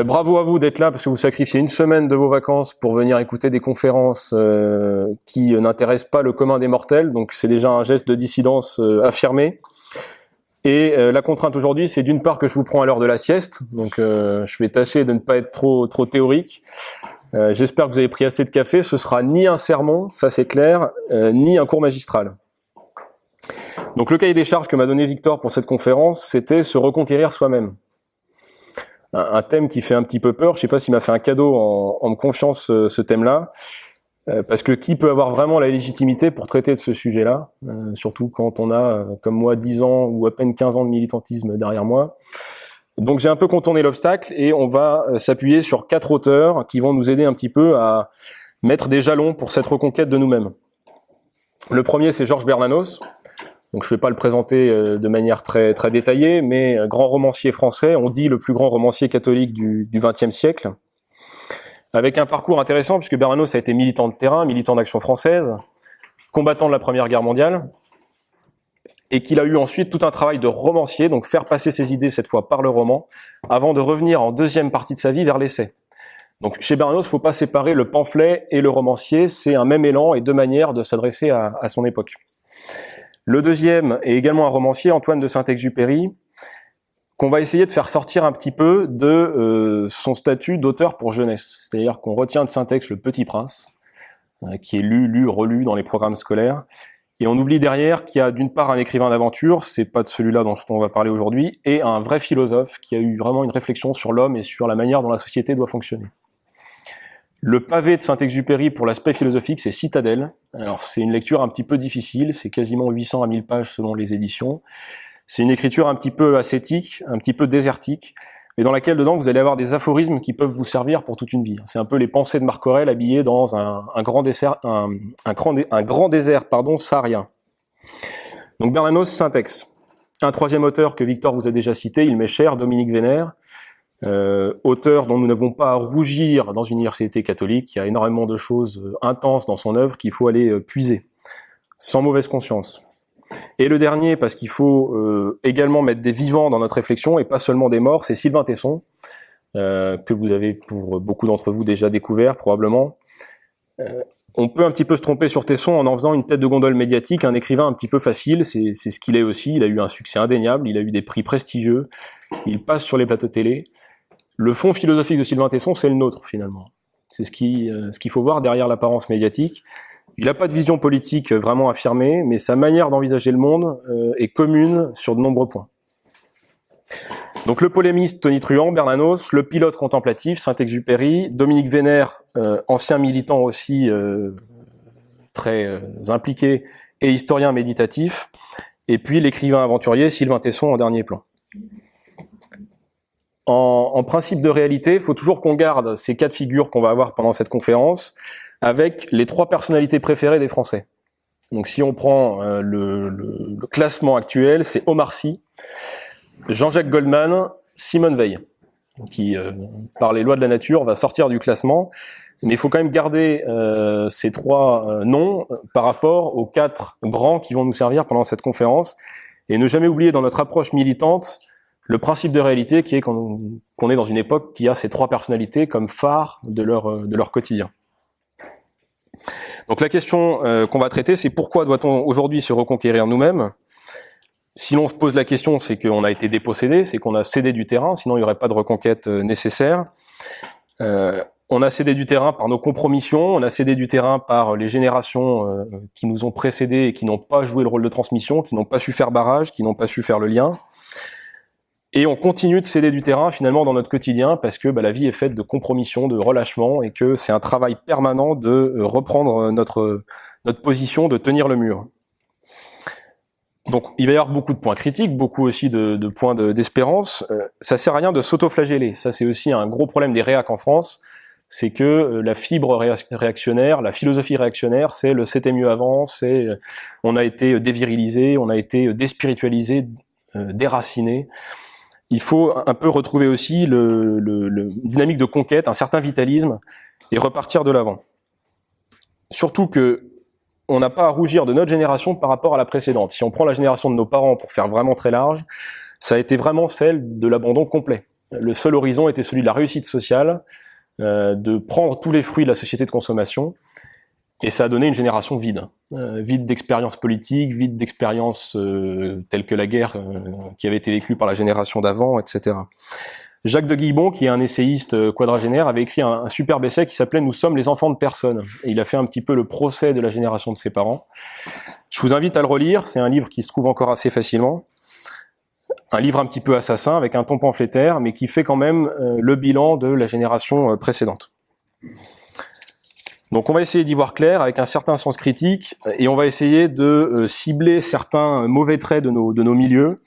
Euh, bravo à vous d'être là parce que vous sacrifiez une semaine de vos vacances pour venir écouter des conférences euh, qui n'intéressent pas le commun des mortels. Donc c'est déjà un geste de dissidence euh, affirmé. Et la contrainte aujourd'hui, c'est d'une part que je vous prends à l'heure de la sieste. Donc je vais tâcher de ne pas être trop trop théorique. J'espère que vous avez pris assez de café. Ce sera ni un sermon, ça c'est clair, ni un cours magistral. Donc le cahier des charges que m'a donné Victor pour cette conférence, c'était se reconquérir soi-même un, thème qui fait un petit peu peur. Je sais pas s'il m'a fait un cadeau en, me confiant ce, thème-là, euh, parce que qui peut avoir vraiment la légitimité pour traiter de ce sujet-là, euh, surtout quand on a, euh, comme moi, 10 ans ou à peine 15 ans de militantisme derrière moi. Donc j'ai un peu contourné l'obstacle et on va s'appuyer sur quatre auteurs qui vont nous aider un petit peu à mettre des jalons pour cette reconquête de nous-mêmes. Le premier, c'est Georges Bernanos, donc je ne vais pas le présenter euh, de manière très très détaillée, mais grand romancier français, on dit le plus grand romancier catholique du XXe siècle, avec un parcours intéressant puisque Bernanos a été militant de terrain, militant d'action française, combattant de la Première Guerre mondiale, et qu'il a eu ensuite tout un travail de romancier, donc faire passer ses idées cette fois par le roman, avant de revenir en deuxième partie de sa vie vers l'essai. Donc chez Bernanos, il ne faut pas séparer le pamphlet et le romancier, c'est un même élan et deux manières de s'adresser à son époque. Le deuxième est également un romancier, Antoine de Saint-Exupéry, qu'on va essayer de faire sortir un petit peu de euh, son statut d'auteur pour jeunesse. C'est-à-dire qu'on retient de Saint-Ex le Petit Prince, euh, qui est lu, lu, relu dans les programmes scolaires, et on oublie derrière qu'il y a d'une part un écrivain d'aventure, c'est pas de celui-là dont on va parler aujourd'hui, et un vrai philosophe qui a eu vraiment une réflexion sur l'homme et sur la manière dont la société doit fonctionner. Le pavé de Saint-Exupéry pour l'aspect philosophique, c'est Citadelle. Alors c'est une lecture un petit peu difficile, c'est quasiment 800 à 1000 pages selon les éditions. C'est une écriture un petit peu ascétique, un petit peu désertique, mais dans laquelle dedans vous allez avoir des aphorismes qui peuvent vous servir pour toute une vie. C'est un peu les pensées de Marc Aurèle habillées dans un, grand, désert, un, grand, désert pardon, saharien. Donc Bernanos, Syntex. Un troisième auteur que Victor vous a déjà cité, il m'est cher, Dominique Vénère, euh, auteur dont nous n'avons pas à rougir dans une université catholique. Il y a énormément de choses euh, intenses dans son œuvre qu'il faut aller euh, puiser, sans mauvaise conscience. Et le dernier, parce qu'il faut également mettre des vivants dans notre réflexion et pas seulement des morts, c'est Sylvain Tesson, que vous avez pour beaucoup d'entre vous déjà découvert probablement. on peut un petit peu se tromper sur Tesson en en faisant une tête de gondole médiatique, un écrivain un petit peu facile, c'est ce qu'il est aussi, il a eu un succès indéniable, il a eu des prix prestigieux, il passe sur les plateaux télé, le fond philosophique de Sylvain Tesson, c'est le nôtre finalement. C'est ce qui, euh, ce qu'il faut voir derrière l'apparence médiatique. Il n'a pas de vision politique vraiment affirmée, mais sa manière d'envisager le monde euh, est commune sur de nombreux points. Donc le polémiste Tony Truant, Bernanos, le pilote contemplatif Saint-Exupéry, Dominique Vénère, euh, ancien militant aussi très impliqué et historien méditatif, et puis l'écrivain aventurier Sylvain Tesson en dernier plan en, principe de réalité, il faut toujours qu'on garde ces quatre figures qu'on va avoir pendant cette conférence avec les trois personnalités préférées des Français. Donc si on prend euh, le, classement actuel, c'est Omar Sy, Jean-Jacques Goldman, Simone Veil, qui, euh, par les lois de la nature, va sortir du classement. Mais il faut quand même garder euh, ces trois noms par rapport aux quatre grands qui vont nous servir pendant cette conférence, et ne jamais oublier dans notre approche militante le principe de réalité qui est qu'on est dans une époque qui a ces trois personnalités comme phare de leur, euh, de leur quotidien. Donc la question euh, qu'on va traiter, c'est pourquoi doit-on aujourd'hui se reconquérir nous-mêmes? Si l'on se pose la question, c'est qu'on a été dépossédé, c'est qu'on a cédé du terrain, sinon il n'y aurait pas de reconquête euh, nécessaire. on a cédé du terrain par nos compromissions, on a cédé du terrain par les générations qui nous ont précédés et qui n'ont pas joué le rôle de transmission, qui n'ont pas su faire barrage, qui n'ont pas su faire le lien. Et on continue de céder du terrain finalement dans notre quotidien parce que bah, la vie est faite de compromission, de relâchement et que c'est un travail permanent de euh, reprendre euh, notre, notre position, de tenir le mur. Donc il va y avoir beaucoup de points critiques, beaucoup aussi de, de points d'espérance. euh, ça sert à rien de s'auto-flageller. Ça c'est aussi un gros problème des réacs en France, c'est que euh, la fibre réactionnaire, la philosophie réactionnaire, c'est le c'était mieux avant, c'est on a été dévirilisé, on a été déspiritualisé, déraciné il faut un peu retrouver aussi le, le, dynamique de conquête, un certain vitalisme, et repartir de l'avant. Surtout que on n'a pas à rougir de notre génération par rapport à la précédente. Si on prend la génération de nos parents pour faire vraiment très large, ça a été vraiment celle de l'abandon complet. le seul horizon était celui de la réussite sociale, euh, de prendre tous les fruits de la société de consommation, et ça a donné une génération vide, euh, vide d'expériences politiques, vide d'expériences euh, telles que la guerre qui avait été vécue par la génération d'avant, etc. Jacques de Guibon, qui est un essayiste quadragénaire, avait écrit un, un superbe essai qui s'appelait Nous sommes les enfants de personne. Et il a fait un petit peu le procès de la génération de ses parents. Je vous invite à le relire, c'est un livre qui se trouve encore assez facilement un livre un petit peu assassin avec un ton pamphlétaire, mais qui fait quand même euh, le bilan de la génération euh, précédente. Donc on va essayer d'y voir clair avec un certain sens critique et on va essayer de euh, cibler certains mauvais traits de nos, de nos milieux.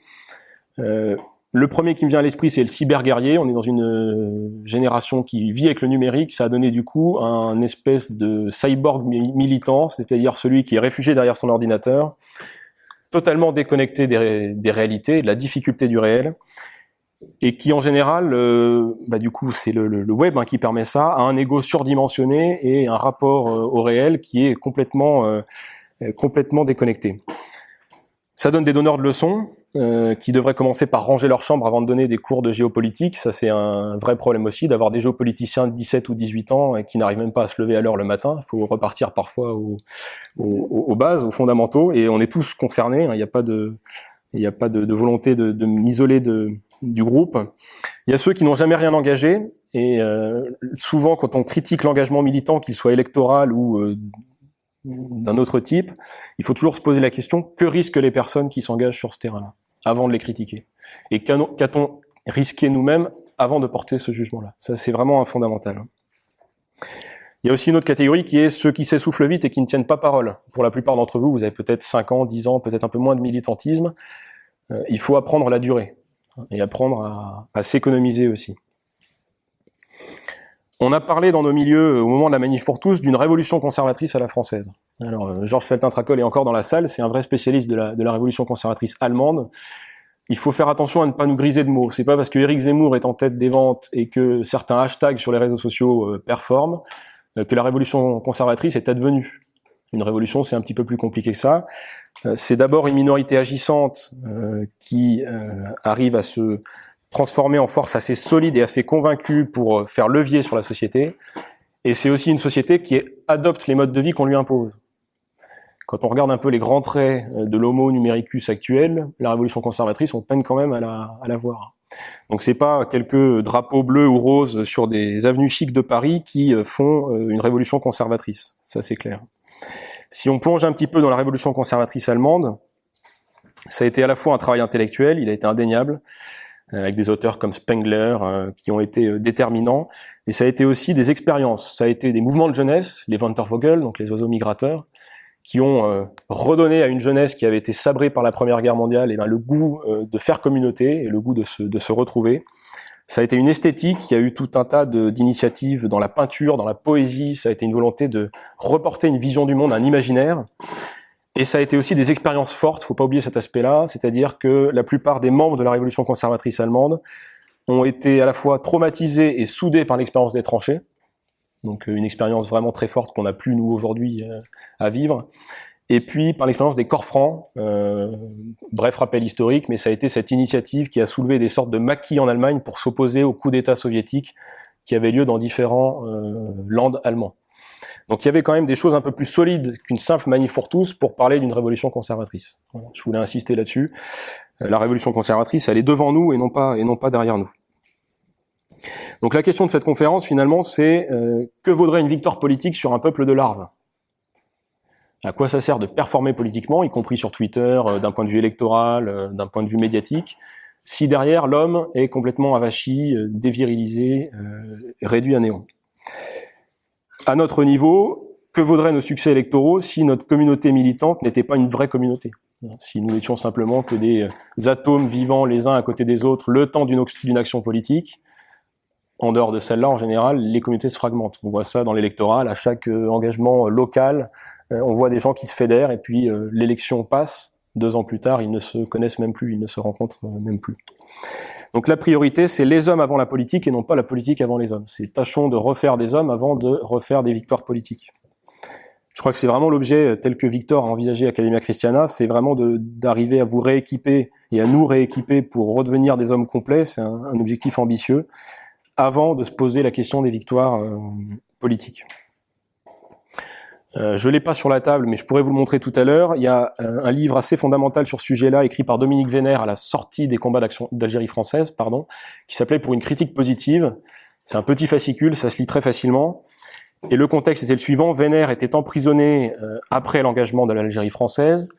le premier qui me vient à l'esprit, c'est le cyberguerrier. On est dans une génération qui vit avec le numérique. Ça a donné du coup un espèce de cyborg militant, c'est-à-dire celui qui est réfugié derrière son ordinateur, totalement déconnecté des, des, réalités, de la difficulté du réel, et qui en général, euh, bah, du coup, c'est le, web hein, qui permet ça, a un ego surdimensionné et un rapport euh, au réel qui est complètement, euh, complètement déconnecté. Ça donne des donneurs de leçons qui devraient commencer par ranger leur chambre avant de donner des cours de géopolitique. Ça, c'est un vrai problème aussi d'avoir des géopoliticiens de 17 ou 18 ans et qui n'arrivent même pas à se lever à l'heure le matin. Il faut repartir parfois aux, bases, aux fondamentaux, et on est tous concernés. Hein. Il n'y a pas de, il a pas de, volonté de m'isoler de, du groupe. Il y a ceux qui n'ont jamais rien engagé, et euh, souvent, quand on critique l'engagement militant, qu'il soit électoral ou euh, d'un autre type, il faut toujours se poser la question que risquent les personnes qui s'engagent sur ce terrain-là avant de les critiquer? Et qu'a-t-on risqué nous-mêmes avant de porter ce jugement-là? Ça, c'est vraiment un fondamental. Il y a aussi une autre catégorie qui est ceux qui s'essoufflent vite et qui ne tiennent pas parole. Pour la plupart d'entre vous, vous avez peut-être 5 ans, 10 ans, peut-être un peu moins de militantisme. Euh, il faut apprendre la durée et apprendre à, s'économiser aussi. On a parlé dans nos milieux, au moment de la manif pour tous, d'une révolution conservatrice à la française. Alors, euh, Georges Feltin-Tracol est encore dans la salle, c'est un vrai spécialiste de la, révolution conservatrice allemande. Il faut faire attention à ne pas nous griser de mots. C'est pas parce que Éric Zemmour est en tête des ventes et que certains hashtags sur les réseaux sociaux euh, performent euh, que la révolution conservatrice est advenue. Une révolution, c'est un petit peu plus compliqué que ça. c'est d'abord une minorité agissante qui arrive à se transformée en force assez solide et assez convaincue pour euh, faire levier sur la société. Et c'est aussi une société qui adopte les modes de vie qu'on lui impose. Quand on regarde un peu les grands traits euh, de l'homo numericus actuel, la révolution conservatrice, on peine quand même à la, à la voir. Donc c'est pas quelques drapeaux bleus ou roses sur des avenues chics de Paris qui euh, font une révolution conservatrice. Ça c'est clair. Si on plonge un petit peu dans la révolution conservatrice allemande, ça a été à la fois un travail intellectuel, il a été indéniable, euh, avec des auteurs comme Spengler euh, qui ont été euh, déterminants. Et ça a été aussi des expériences. Ça a été des mouvements de jeunesse, les Wandervogel, donc les oiseaux migrateurs, qui ont redonné à une jeunesse qui avait été sabrée par la Première Guerre mondiale et eh ben, le goût de faire communauté et le goût de se, de se retrouver. Ça a été une esthétique qui a eu tout un tas d'initiatives dans la peinture, dans la poésie. Ça a été une volonté de reporter une vision du monde, un imaginaire. Et ça a été aussi des expériences fortes, faut pas oublier cet aspect-là, c'est-à-dire que la plupart des membres de la révolution conservatrice allemande ont été à la fois traumatisés et soudés par l'expérience des tranchées, donc euh, une expérience vraiment très forte qu'on n'a plus nous aujourd'hui euh, à vivre, et puis par l'expérience des corps francs, euh, bref rappel historique, mais ça a été cette initiative qui a soulevé des sortes de maquis en Allemagne pour s'opposer au coup d'État soviétique qui avait lieu dans différents euh, landes allemands. Donc il y avait quand même des choses un peu plus solides qu'une simple manif pour tous pour parler d'une révolution conservatrice. je voulais insister là-dessus. Euh, la révolution conservatrice, elle est devant nous et non pas et non pas derrière nous. Donc la question de cette conférence finalement, c'est euh, que vaudrait une victoire politique sur un peuple de larves? À quoi ça sert de performer politiquement, y compris sur Twitter, euh, d'un point de vue électoral, d'un point de vue médiatique, si derrière l'homme est complètement avachi, dévirilisé, réduit à néant? À notre niveau, que vaudraient nos succès électoraux si notre communauté militante n'était pas une vraie communauté? Si nous n'étions simplement que des euh, atomes vivant les uns à côté des autres le temps d'une action politique, en dehors de celle-là, en général, les communautés se fragmentent. On voit ça dans l'électoral, à chaque euh, engagement euh, local, on voit des gens qui se fédèrent et puis l'élection passe. Deux ans plus tard, ils ne se connaissent même plus, ils ne se rencontrent même plus. Donc la priorité, c'est les hommes avant la politique et non pas la politique avant les hommes. C'est tâchons de refaire des hommes avant de refaire des victoires politiques. Je crois que c'est vraiment l'objet tel que Victor a envisagé Academia Christiana, c'est vraiment d'arriver à vous rééquiper et à nous rééquiper pour redevenir des hommes complets. C'est un, un, objectif ambitieux avant de se poser la question des victoires euh, politiques. Euh, je l'ai pas sur la table, mais je pourrais vous le montrer tout à l'heure. Il y a un, un, livre assez fondamental sur ce sujet-là, écrit par Dominique Vénère à la sortie des combats d'Algérie française, pardon, qui s'appelait Pour une critique positive. C'est un petit fascicule, ça se lit très facilement. Et le contexte était le suivant Vénère était emprisonné euh, après l'engagement de l'Algérie française,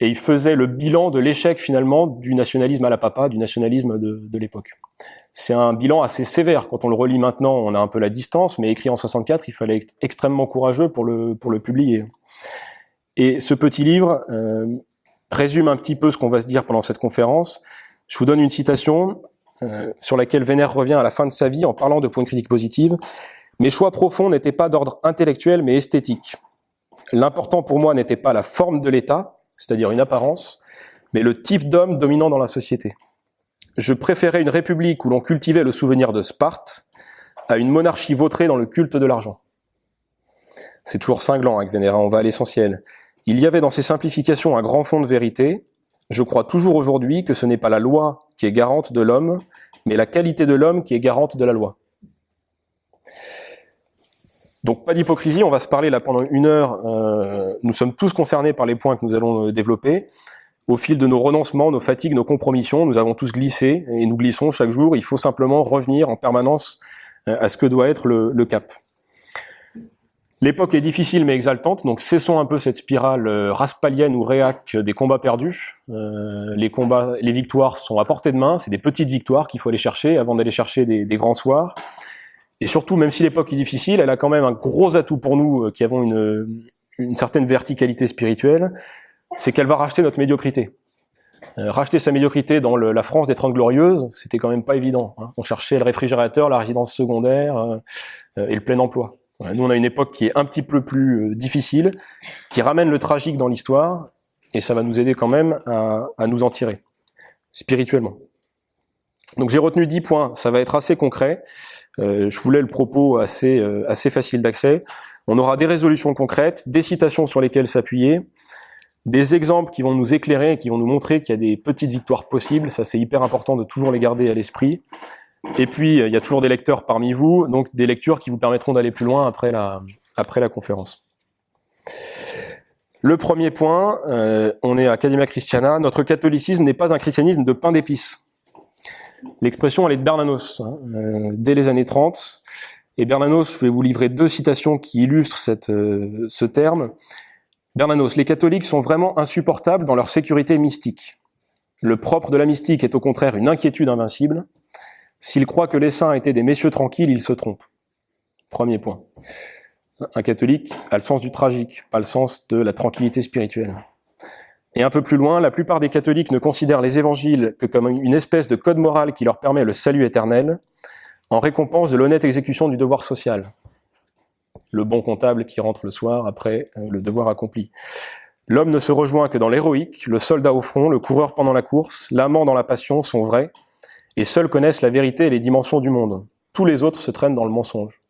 et il faisait le bilan de l'échec finalement du nationalisme à la papa, du nationalisme de, de l'époque. C'est un bilan assez sévère. Quand on le relit maintenant, on a un peu la distance, mais écrit en 64, il fallait être extrêmement courageux pour le, pour le publier. Et ce petit livre euh, résume un petit peu ce qu'on va se dire pendant cette conférence. Je vous donne une citation euh, sur laquelle Vénère revient à la fin de sa vie en parlant de points de critique. Mes choix profonds n'étaient pas d'ordre intellectuel mais esthétique. L'important pour moi n'était pas la forme de l'État, c'est-à-dire une apparence, mais le type d'homme dominant dans la société je préférais une république où l'on cultivait le souvenir de Sparte à une monarchie vautrée dans le culte de l'argent. C'est toujours cinglant avec Vénéra, on va à l'essentiel. Il y avait dans ces simplifications un grand fond de vérité. Je crois toujours aujourd'hui que ce n'est pas la loi qui est garante de l'homme, mais la qualité de l'homme qui est garante de la loi. Donc pas d'hypocrisie, on va se parler là pendant une heure. Euh, nous sommes tous concernés par les points que nous allons euh, développer au fil de nos renoncements, nos fatigues, nos compromissions, nous avons tous glissé et nous glissons chaque jour. Il faut simplement revenir en permanence euh, à ce que doit être le, cap. L'époque est difficile mais exaltante, donc cessons un peu cette spirale euh, raspalienne ou réac des combats perdus. Euh, les combats, les victoires sont à portée de main, c'est des petites victoires qu'il faut aller chercher avant d'aller chercher des, grands soirs. Et surtout, même si l'époque est difficile, elle a quand même un gros atout pour nous qui avons une, une certaine verticalité spirituelle, c'est qu'elle va racheter notre médiocrité. Euh, racheter sa médiocrité dans le, la France des Trente Glorieuses, c'était quand même pas évident. Hein. On cherchait le réfrigérateur, la résidence secondaire euh, euh, et le plein emploi. nous, on a une époque qui est un petit peu plus difficile, qui ramène le tragique dans l'histoire, et ça va nous aider quand même à, à nous en tirer, spirituellement. Donc j'ai retenu dix points, ça va être assez concret. je voulais le propos assez, assez facile d'accès. On aura des résolutions concrètes, des citations sur lesquelles s'appuyer, des exemples qui vont nous éclairer, qui vont nous montrer qu'il y a des petites victoires possibles. Ça, c'est hyper important de toujours les garder à l'esprit. Et puis, il y a toujours des lecteurs parmi vous, donc des lectures qui vous permettront d'aller plus loin après la, après la conférence. Le premier point, euh, on est à Academia Christiana. Notre catholicisme n'est pas un christianisme de pain d'épices. L'expression, elle est de Bernanos, hein, euh, dès les années 30. Et Bernanos, je vais vous livrer deux citations qui illustrent cette, euh, ce terme. Bernanos, les catholiques sont vraiment insupportables dans leur sécurité mystique. Le propre de la mystique est au contraire une inquiétude invincible. S'ils croient que les saints étaient des messieurs tranquilles, ils se trompent. Premier point. Un catholique a le sens du tragique, pas le sens de la tranquillité spirituelle. Et un peu plus loin, la plupart des catholiques ne considèrent les évangiles que comme une espèce de code moral qui leur permet le salut éternel, en récompense de l'honnête exécution du devoir social le bon comptable qui rentre le soir après euh, le devoir accompli. L'homme ne se rejoint que dans l'héroïque, le soldat au front, le coureur pendant la course, l'amant dans la passion sont vrais, et seuls connaissent la vérité et les dimensions du monde. Tous les autres se traînent dans le mensonge.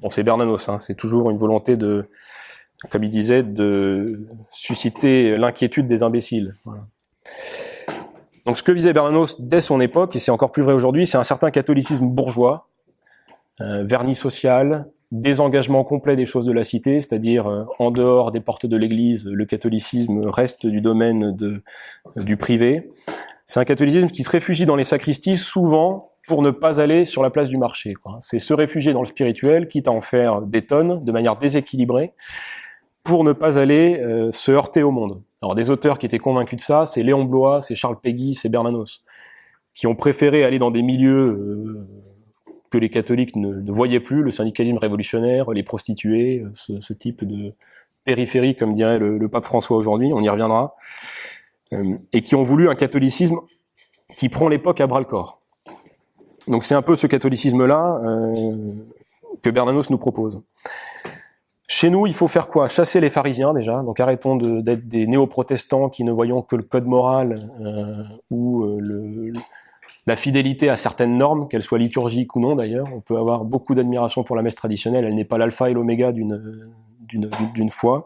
Bon, c'est Bernanos, hein, c'est toujours une volonté de, comme il disait, de susciter l'inquiétude des imbéciles. Donc ce que visait Bernanos dès son époque, et c'est encore plus vrai aujourd'hui, c'est un certain catholicisme bourgeois, euh, vernis social, désengagement complet des choses de la cité, c'est-à-dire euh, en dehors des portes de l'Église, le catholicisme reste du domaine de, du privé. C'est un catholicisme qui se réfugie dans les sacristies souvent pour ne pas aller sur la place du marché. C'est se réfugier dans le spirituel, quitte à en faire des tonnes, de manière déséquilibrée, pour ne pas aller euh, se heurter au monde. Alors des auteurs qui étaient convaincus de ça, c'est Léon Blois, c'est Charles Péguy, c'est Bernanos, qui ont préféré aller dans des milieux euh, que les catholiques ne, voyaient plus, le syndicalisme révolutionnaire, les prostituées, ce, type de périphérie, comme dirait le, pape François aujourd'hui, on y reviendra, euh, et qui ont voulu un catholicisme qui prend l'époque à bras le corps. Donc c'est un peu ce catholicisme-là euh, que Bernanos nous propose. Chez nous, il faut faire quoi? Chasser les pharisiens déjà, donc arrêtons d'être des néo-protestants qui ne voyons que le code moral euh, ou le, la fidélité à certaines normes, qu'elles soient liturgiques ou non d'ailleurs. On peut avoir beaucoup d'admiration pour la messe traditionnelle, elle n'est pas l'alpha et l'oméga d'une foi.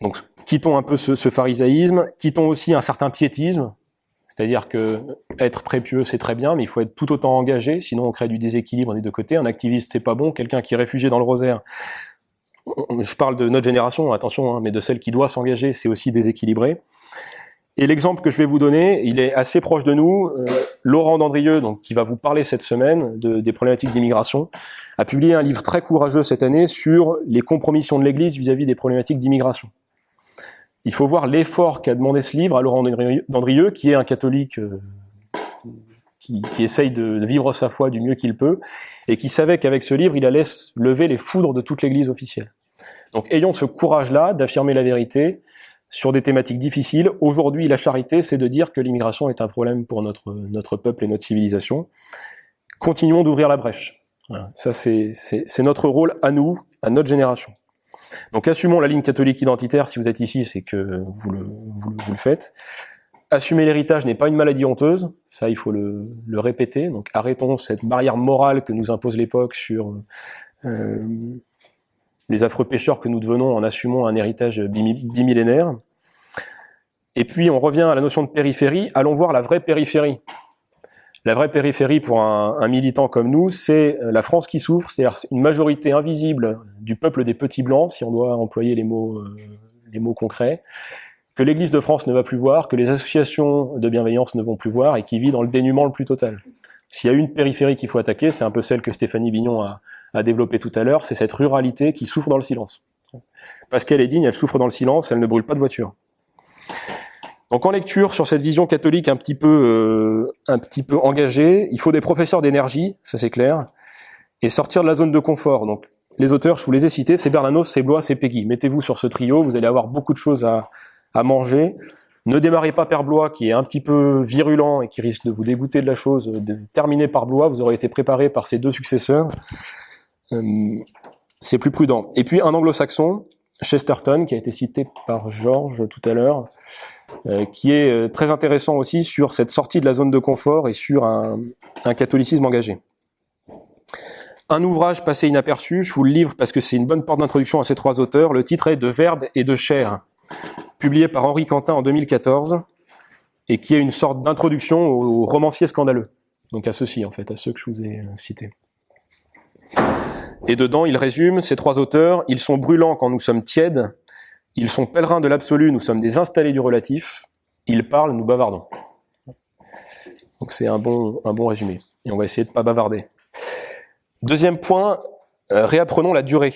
Donc quittons un peu ce, ce pharisaïsme, quittons aussi un certain piétisme, c'est-à-dire que être très pieux, c'est très bien, mais il faut être tout autant engagé, sinon on crée du déséquilibre des deux côtés. Un activiste, c'est pas bon. Quelqu'un qui est réfugié dans le rosaire, je parle de notre génération, attention, hein, mais de celle qui doit s'engager, c'est aussi déséquilibré. Et l'exemple que je vais vous donner, il est assez proche de nous. Euh, Laurent Dandrieux, donc, qui va vous parler cette semaine de, des problématiques d'immigration, a publié un livre très courageux cette année sur les compromissions de l'Église vis-à-vis des problématiques d'immigration. Il faut voir l'effort qu'a demandé ce livre à Laurent Dandrieux, qui est un catholique euh, qui, qui, essaye de, de vivre sa foi du mieux qu'il peut, et qui savait qu'avec ce livre, il allait lever les foudres de toute l'Église officielle. Donc ayons ce courage-là d'affirmer la vérité, sur des thématiques difficiles. Aujourd'hui, la charité, c'est de dire que l'immigration est un problème pour notre, notre peuple et notre civilisation. Continuons d'ouvrir la brèche. Ça, c'est notre rôle à nous, à notre génération. Donc, assumons la ligne catholique identitaire. Si vous êtes ici, c'est que vous le, vous, vous le faites. Assumer l'héritage n'est pas une maladie honteuse, ça il faut le, le, répéter. Donc arrêtons cette barrière morale que nous impose l'époque sur euh, les affreux pécheurs que nous devenons en assumant un héritage bimillénaire. Et puis on revient à la notion de périphérie, allons voir la vraie périphérie. La vraie périphérie pour un, un militant comme nous, c'est la France qui souffre, c'est-à-dire une majorité invisible du peuple des petits blancs, si on doit employer les mots, euh, les mots concrets, que l'Église de France ne va plus voir, que les associations de bienveillance ne vont plus voir, et qui vit dans le dénuement le plus total. S'il y a une périphérie qu'il faut attaquer, c'est un peu celle que Stéphanie Bignon a, a développé tout à l'heure, c'est cette ruralité qui souffre dans le silence. Parce qu'elle est digne, elle souffre dans le silence, elle ne brûle pas de voiture. Donc en lecture sur cette vision catholique un petit peu, euh, un petit peu engagée, il faut des professeurs d'énergie, ça c'est clair, et sortir de la zone de confort. Donc les auteurs, je vous les ai cités, c'est Bernanos, c'est Blois, c'est Peggy. Mettez-vous sur ce trio, vous allez avoir beaucoup de choses à, à manger. Ne démarrez pas par Blois, qui est un petit peu virulent et qui risque de vous dégoûter de la chose. De terminer par Blois, vous aurez été préparé par ses deux successeurs. Euh, c'est plus prudent. Et puis un anglo-saxon, Chesterton, qui a été cité par Georges tout à l'heure, euh, qui est euh, très intéressant aussi sur cette sortie de la zone de confort et sur un, un catholicisme engagé. Un ouvrage passé inaperçu, je vous le livre parce que c'est une bonne porte d'introduction à ces trois auteurs. Le titre est De Verbe et de chair, publié par Henri Quentin en 2014, et qui est une sorte d'introduction aux romanciers scandaleux. Donc à ceux-ci, en fait, à ceux que je vous ai cités. Et dedans, il résume ces trois auteurs, ils sont brûlants quand nous sommes tièdes, ils sont pèlerins de l'absolu, nous sommes des installés du relatif, ils parlent, nous bavardons. Donc c'est un bon, résumé. Et on va essayer de ne pas bavarder. Deuxième point, euh, réapprenons la durée.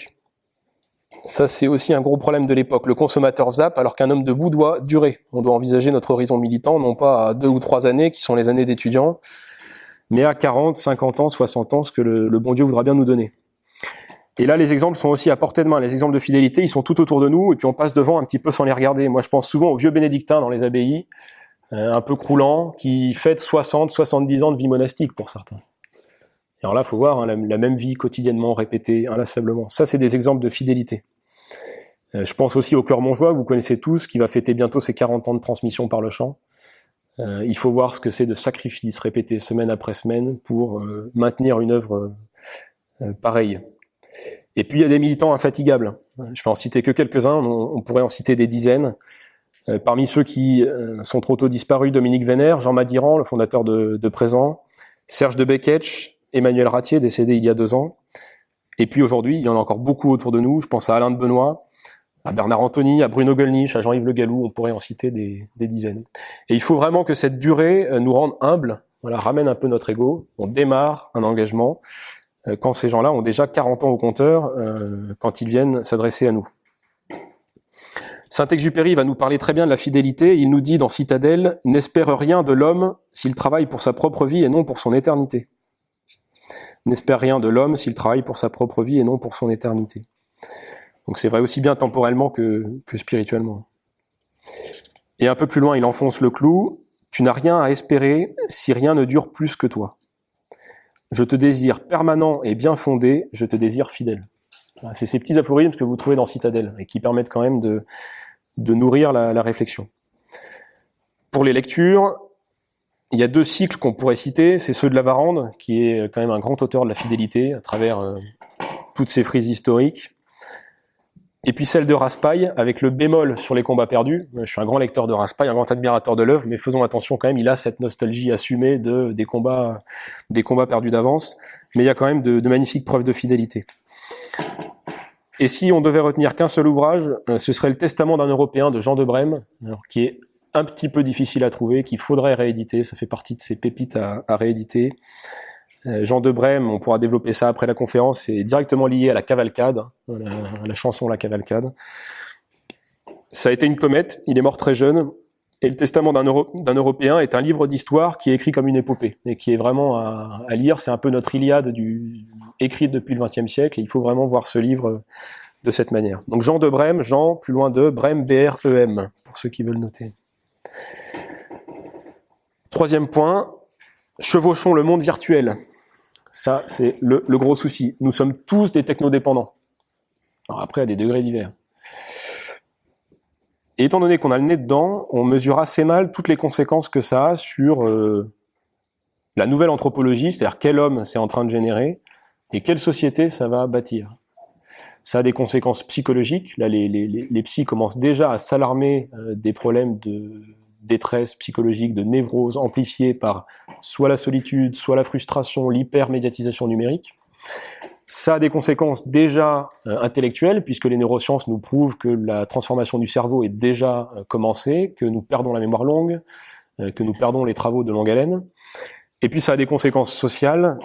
Ça, c'est aussi un gros problème de l'époque. Le consommateur zappe alors qu'un homme debout doit durer. On doit envisager notre horizon militant, non pas à deux ou trois années, qui sont les années d'étudiants, mais à 40, 50 ans, 60 ans, ce que le bon Dieu voudra bien nous donner. Et là, les exemples sont aussi à portée de main. Les exemples de fidélité, ils sont tout autour de nous, et puis on passe devant un petit peu sans les regarder. Moi, je pense souvent aux vieux bénédictins dans les abbayes, euh, un peu croulants, qui fêtent 60, 70 ans de vie monastique pour certains. Et alors là, faut voir hein, la, même vie quotidiennement répétée, inlassablement. Ça, c'est des exemples de fidélité. Euh, je pense aussi au cœur Montjoie, vous connaissez tous, qui va fêter bientôt ses 40 ans de transmission par le chant. Euh, il faut voir ce que c'est de sacrifice répété semaine après semaine pour maintenir une œuvre pareille. Et puis il y a des militants infatigables. Je vais en citer que quelques-uns, on, pourrait en citer des dizaines. Euh, parmi ceux qui euh, sont trop tôt disparus, Dominique Vénère, Jean Madiran, le fondateur de, de Présent, Serge de Beketch, Emmanuel Ratier, décédé il y a deux ans. Et puis aujourd'hui, il y en a encore beaucoup autour de nous. Je pense à Alain de Benoît, à Bernard Anthony, à Bruno Gollnisch, à Jean-Yves Le Gallou, on pourrait en citer des, dizaines. Et il faut vraiment que cette durée euh, nous rende humbles, voilà, ramène un peu notre ego, on démarre un engagement, quand ces gens-là ont déjà 40 ans au compteur, euh, quand ils viennent s'adresser à nous. Saint-Exupéry va nous parler très bien de la fidélité. Il nous dit dans Citadelle, N'espère rien de l'homme s'il travaille pour sa propre vie et non pour son éternité. N'espère rien de l'homme s'il travaille pour sa propre vie et non pour son éternité. Donc c'est vrai aussi bien temporellement que, que spirituellement. Et un peu plus loin, il enfonce le clou. Tu n'as rien à espérer si rien ne dure plus que toi. Je te désire permanent et bien fondé, je te désire fidèle. C'est ces petits aphorismes que vous trouvez dans Citadelle et qui permettent quand même de, de nourrir la, réflexion. Pour les lectures, il y a deux cycles qu'on pourrait citer. C'est ceux de la Varande, qui est quand même un grand auteur de la fidélité à travers euh, toutes ses frises historiques. Et puis celle de Raspail, avec le bémol sur les combats perdus. Je suis un grand lecteur de Raspail, un grand admirateur de l'œuvre, mais faisons attention quand même, il a cette nostalgie assumée de, des, combats, des combats perdus d'avance, mais il y a quand même de, magnifiques preuves de fidélité. Et si on devait retenir qu'un seul ouvrage, euh, ce serait le Testament d'un Européen de Jean de Brême, qui est un petit peu difficile à trouver, qu'il faudrait rééditer, ça fait partie de ces pépites à, à rééditer. Euh, Jean de Brême, on pourra développer ça après la conférence, c'est directement lié à la cavalcade, à la, chanson La Cavalcade. Ça a été une comète, il est mort très jeune, et le Testament d'un Européen est un livre d'histoire qui est écrit comme une épopée, et qui est vraiment à, lire, c'est un peu notre Iliade écrite depuis le XXe siècle, et il faut vraiment voir ce livre de cette manière. Donc Jean de Brême, Jean, plus loin de Brême, B-R-E-M, pour ceux qui veulent noter. Troisième point, chevauchons le monde virtuel. Ça, c'est le, gros souci. Nous sommes tous des technodépendants. Alors après, à des degrés divers. Et étant donné qu'on a le nez dedans, on mesure assez mal toutes les conséquences que ça a sur euh, la nouvelle anthropologie, c'est-à-dire quel homme c'est en train de générer et quelle société ça va bâtir. Ça a des conséquences psychologiques. Là, les, les, les commencent déjà à s'alarmer euh, des problèmes de détresse psychologique, de névrose amplifiée par soit la solitude, soit la frustration, l'hypermédiatisation numérique. Ça a des conséquences déjà euh, intellectuelles, puisque les neurosciences nous prouvent que la transformation du cerveau est déjà euh, commencée, que nous perdons la mémoire longue, euh, que nous perdons les travaux de longue haleine. Et puis ça a des conséquences sociales,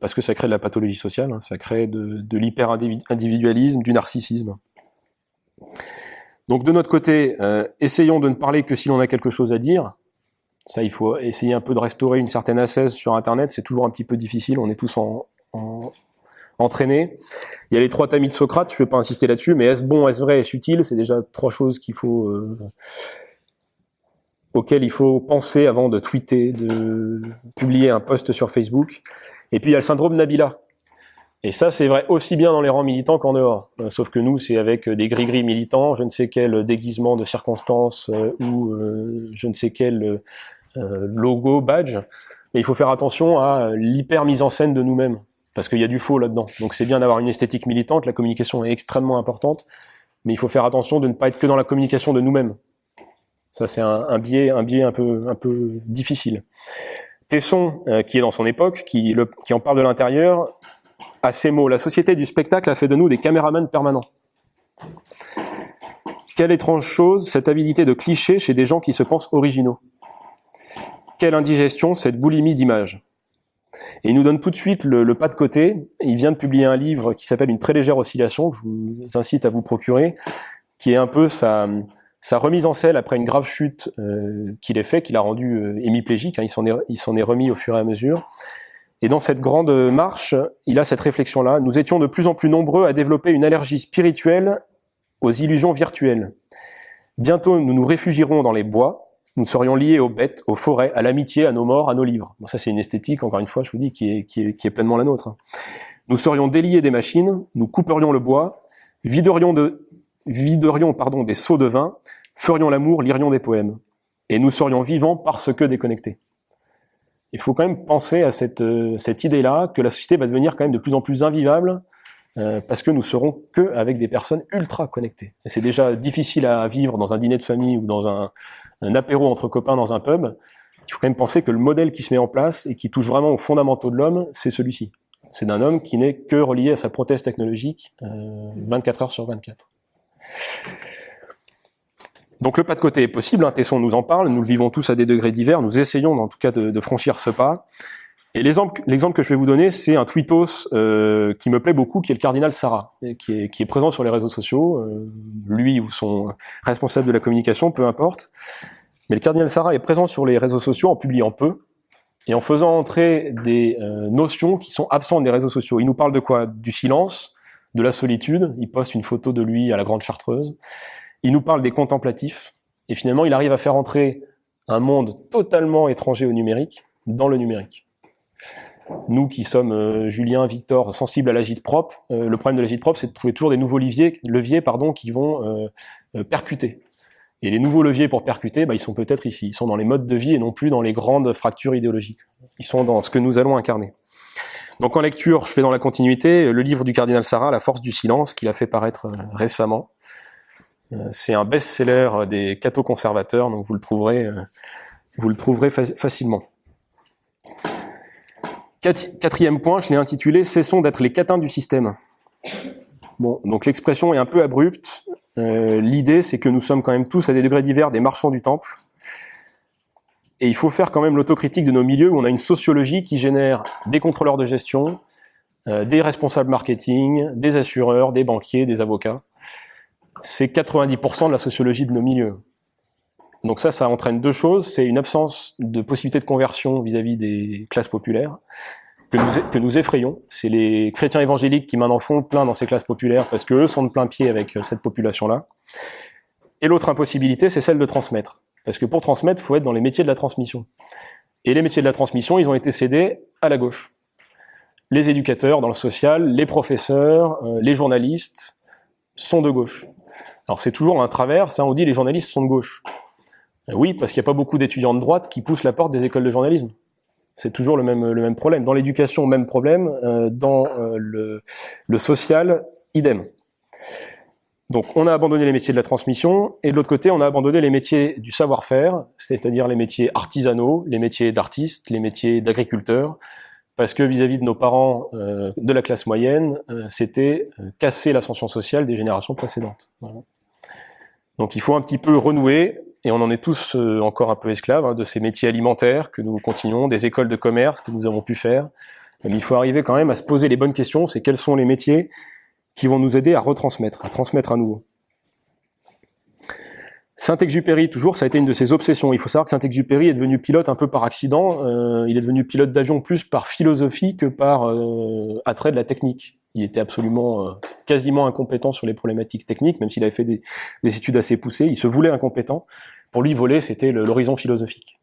parce que ça crée de la pathologie sociale, hein, ça crée de, de l'hyper-individualisme, du narcissisme. Donc de notre côté, essayons de ne parler que si l'on a quelque chose à dire. Ça, il faut essayer un peu de restaurer une certaine assaise sur Internet. C'est toujours un petit peu difficile. On est tous en, entraînés. Il y a les trois tamis de Socrate. Je ne vais pas insister là-dessus, mais est-ce bon, est-ce vrai, est-ce utile? C'est déjà trois choses euh, auxquelles il faut penser avant de tweeter, de publier un post sur Facebook. Et puis il y a le syndrome Nabila. Et ça, c'est vrai aussi bien dans les rangs militants qu'en dehors. Euh, sauf que nous, c'est avec euh, des gris-gris militants, je ne sais quel déguisement de circonstances ou je ne sais quel logo, badge. Et il faut faire attention à l'hyper mise en scène de nous-mêmes, parce qu'il y a du faux là-dedans. Donc c'est bien d'avoir une esthétique militante, la communication est extrêmement importante, mais il faut faire attention de ne pas être que dans la communication de nous-mêmes. Ça, c'est un, un, biais, un biais un peu, difficile. Tesson, qui est dans son époque, qui, en parle de l'intérieur, à ces mots. La société du spectacle a fait de nous des caméramans permanents. Quelle étrange chose, cette habilité de cliché chez des gens qui se pensent originaux. Quelle indigestion, cette boulimie d'images. Et il nous donne tout de suite le, pas de côté. Il vient de publier un livre qui s'appelle Une très légère oscillation, que je vous incite à vous procurer, qui est un peu sa, remise en selle après une grave chute euh, qu'il ait fait, qu'il a rendu euh, hémiplégique. Hein, il s'en est, est remis au fur et à mesure. Et dans cette grande marche, il a cette réflexion-là. Nous étions de plus en plus nombreux à développer une allergie spirituelle aux illusions virtuelles. Bientôt, nous nous réfugierons dans les bois. Nous serions liés aux bêtes, aux forêts, à l'amitié, à nos morts, à nos livres. Bon, ça, c'est une esthétique, encore une fois, je vous dis, qui est, qui est, qui est pleinement la nôtre. Hein. Nous serions déliés des machines, nous couperions le bois, viderions, de, viderions pardon, des seaux de vin, ferions l'amour, lirions des poèmes. Et nous serions vivants parce que déconnectés il faut quand même penser à cette, euh, cette idée-là que la société va devenir quand même de plus en plus invivable euh, parce que nous serons que avec des personnes ultra connectées. Et c'est déjà difficile à vivre dans un dîner de famille ou dans un, un, apéro entre copains dans un pub. Il faut quand même penser que le modèle qui se met en place et qui touche vraiment aux fondamentaux de l'homme, c'est celui-ci. C'est d'un homme qui n'est que relié à sa prothèse technologique euh, 24 heures sur 24. Donc le pas de côté est possible, hein, Tesson nous en parle, nous le vivons tous à des degrés divers, nous essayons en tout cas de, franchir ce pas. Et l'exemple que je vais vous donner, c'est un tweetos euh, qui me plaît beaucoup, qui est le cardinal Sarah, qui est, qui est présent sur les réseaux sociaux, euh, lui ou son responsable de la communication, peu importe. Mais le cardinal Sarah est présent sur les réseaux sociaux en publiant peu et en faisant entrer des euh, notions qui sont absentes des réseaux sociaux. Il nous parle de quoi? Du silence, de la solitude. Il poste une photo de lui à la Grande Chartreuse il nous parle des contemplatifs, et finalement il arrive à faire entrer un monde totalement étranger au numérique dans le numérique. Nous qui sommes, euh, Julien, Victor, sensibles à l'agite propre, euh, le problème de l'agite propre, c'est de trouver toujours des nouveaux leviers, pardon, qui vont euh, percuter. Et les nouveaux leviers pour percuter, bah, ils sont peut-être ici. Ils sont dans les modes de vie et non plus dans les grandes fractures idéologiques. Ils sont dans ce que nous allons incarner. Donc en lecture, je fais dans la continuité le livre du cardinal Sarah, La force du silence, qu'il a fait paraître récemment. C'est un best-seller des cathos conservateurs, donc vous le trouverez, vous le trouverez facilement. Quatrième point, je l'ai intitulé Cessons d'être les catins du système. Bon, donc l'expression est un peu abrupte. L'idée, c'est que nous sommes quand même tous à des degrés divers des marchands du temple. Et il faut faire quand même l'autocritique de nos milieux où on a une sociologie qui génère des contrôleurs de gestion, euh, des responsables marketing, des assureurs, des banquiers, des avocats. C'est 90% de la sociologie de nos milieux. Donc ça, ça entraîne deux choses. C'est une absence de possibilité de conversion vis-à-vis des classes populaires que nous, effrayons. C'est les chrétiens évangéliques qui maintenant font le plein dans ces classes populaires parce qu'eux sont de plein pied avec euh, cette population-là. Et l'autre impossibilité, c'est celle de transmettre. Parce que pour transmettre, faut être dans les métiers de la transmission. Et les métiers de la transmission, ils ont été cédés à la gauche. Les éducateurs dans le social, les professeurs, euh, les journalistes sont de gauche. Alors c'est toujours un travers, ça on dit les journalistes sont de gauche. Euh, oui, parce qu'il n'y a pas beaucoup d'étudiants de droite qui poussent la porte des écoles de journalisme. C'est toujours le même, le même problème. Dans l'éducation, même problème. Euh, dans le, le social, idem. Donc on a abandonné les métiers de la transmission, et de l'autre côté, on a abandonné les métiers du savoir-faire, c'est-à-dire les métiers artisanaux, les métiers d'artistes, les métiers d'agriculteurs, parce que vis-à-vis de nos parents euh, de la classe moyenne, euh, c'était euh, casser l'ascension sociale des générations précédentes. Donc il faut un petit peu renouer, et on en est tous encore un peu esclaves, hein, de ces métiers alimentaires que nous continuons, des écoles de commerce que nous avons pu faire. Mais il faut arriver quand même à se poser les bonnes questions, c'est quels sont les métiers qui vont nous aider à retransmettre, à transmettre à nouveau. Saint-Exupéry, toujours, ça a été une de ses obsessions. Il faut savoir que Saint-Exupéry est devenu pilote un peu par accident. Euh, il est devenu pilote d'avion plus par philosophie que par euh, attrait de la technique. Il était absolument euh, quasiment incompétent sur les problématiques techniques, même s'il avait fait des, des, études assez poussées. Il se voulait incompétent. Pour lui, voler, c'était l'horizon philosophique.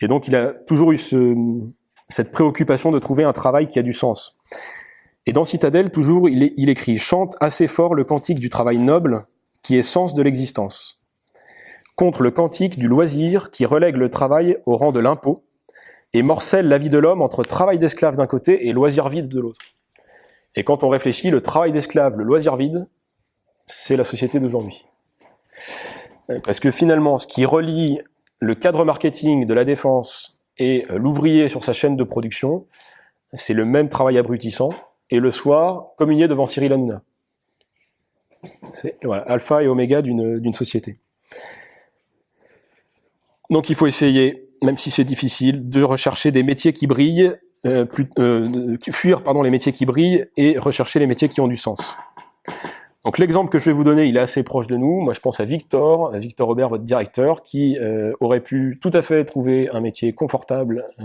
Et donc, il a toujours eu ce, cette préoccupation de trouver un travail qui a du sens. Et dans Citadelle, toujours, il, il écrit Chante assez fort le cantique du travail noble, qui est sens de l'existence, contre le cantique du loisir qui relègue le travail au rang de l'impôt, et morcelle la vie de l'homme entre travail d'esclave d'un côté et loisir vide de l'autre. Et quand on réfléchit, le travail d'esclave, le loisir vide, c'est la société d'aujourd'hui. Parce que finalement, ce qui relie le cadre marketing de la défense et l'ouvrier sur sa chaîne de production, c'est le même travail abrutissant, et le soir, communier devant Cyril Hanouna. C'est voilà, alpha et oméga d'une société. Donc il faut essayer, même si c'est difficile, de rechercher des métiers qui brillent, euh, euh, fuir pardon les métiers qui brillent et rechercher les métiers qui ont du sens. Donc l'exemple que je vais vous donner, il est assez proche de nous. Moi, je pense à Victor, à Victor Robert, votre directeur, qui euh, aurait pu tout à fait trouver un métier confortable, euh,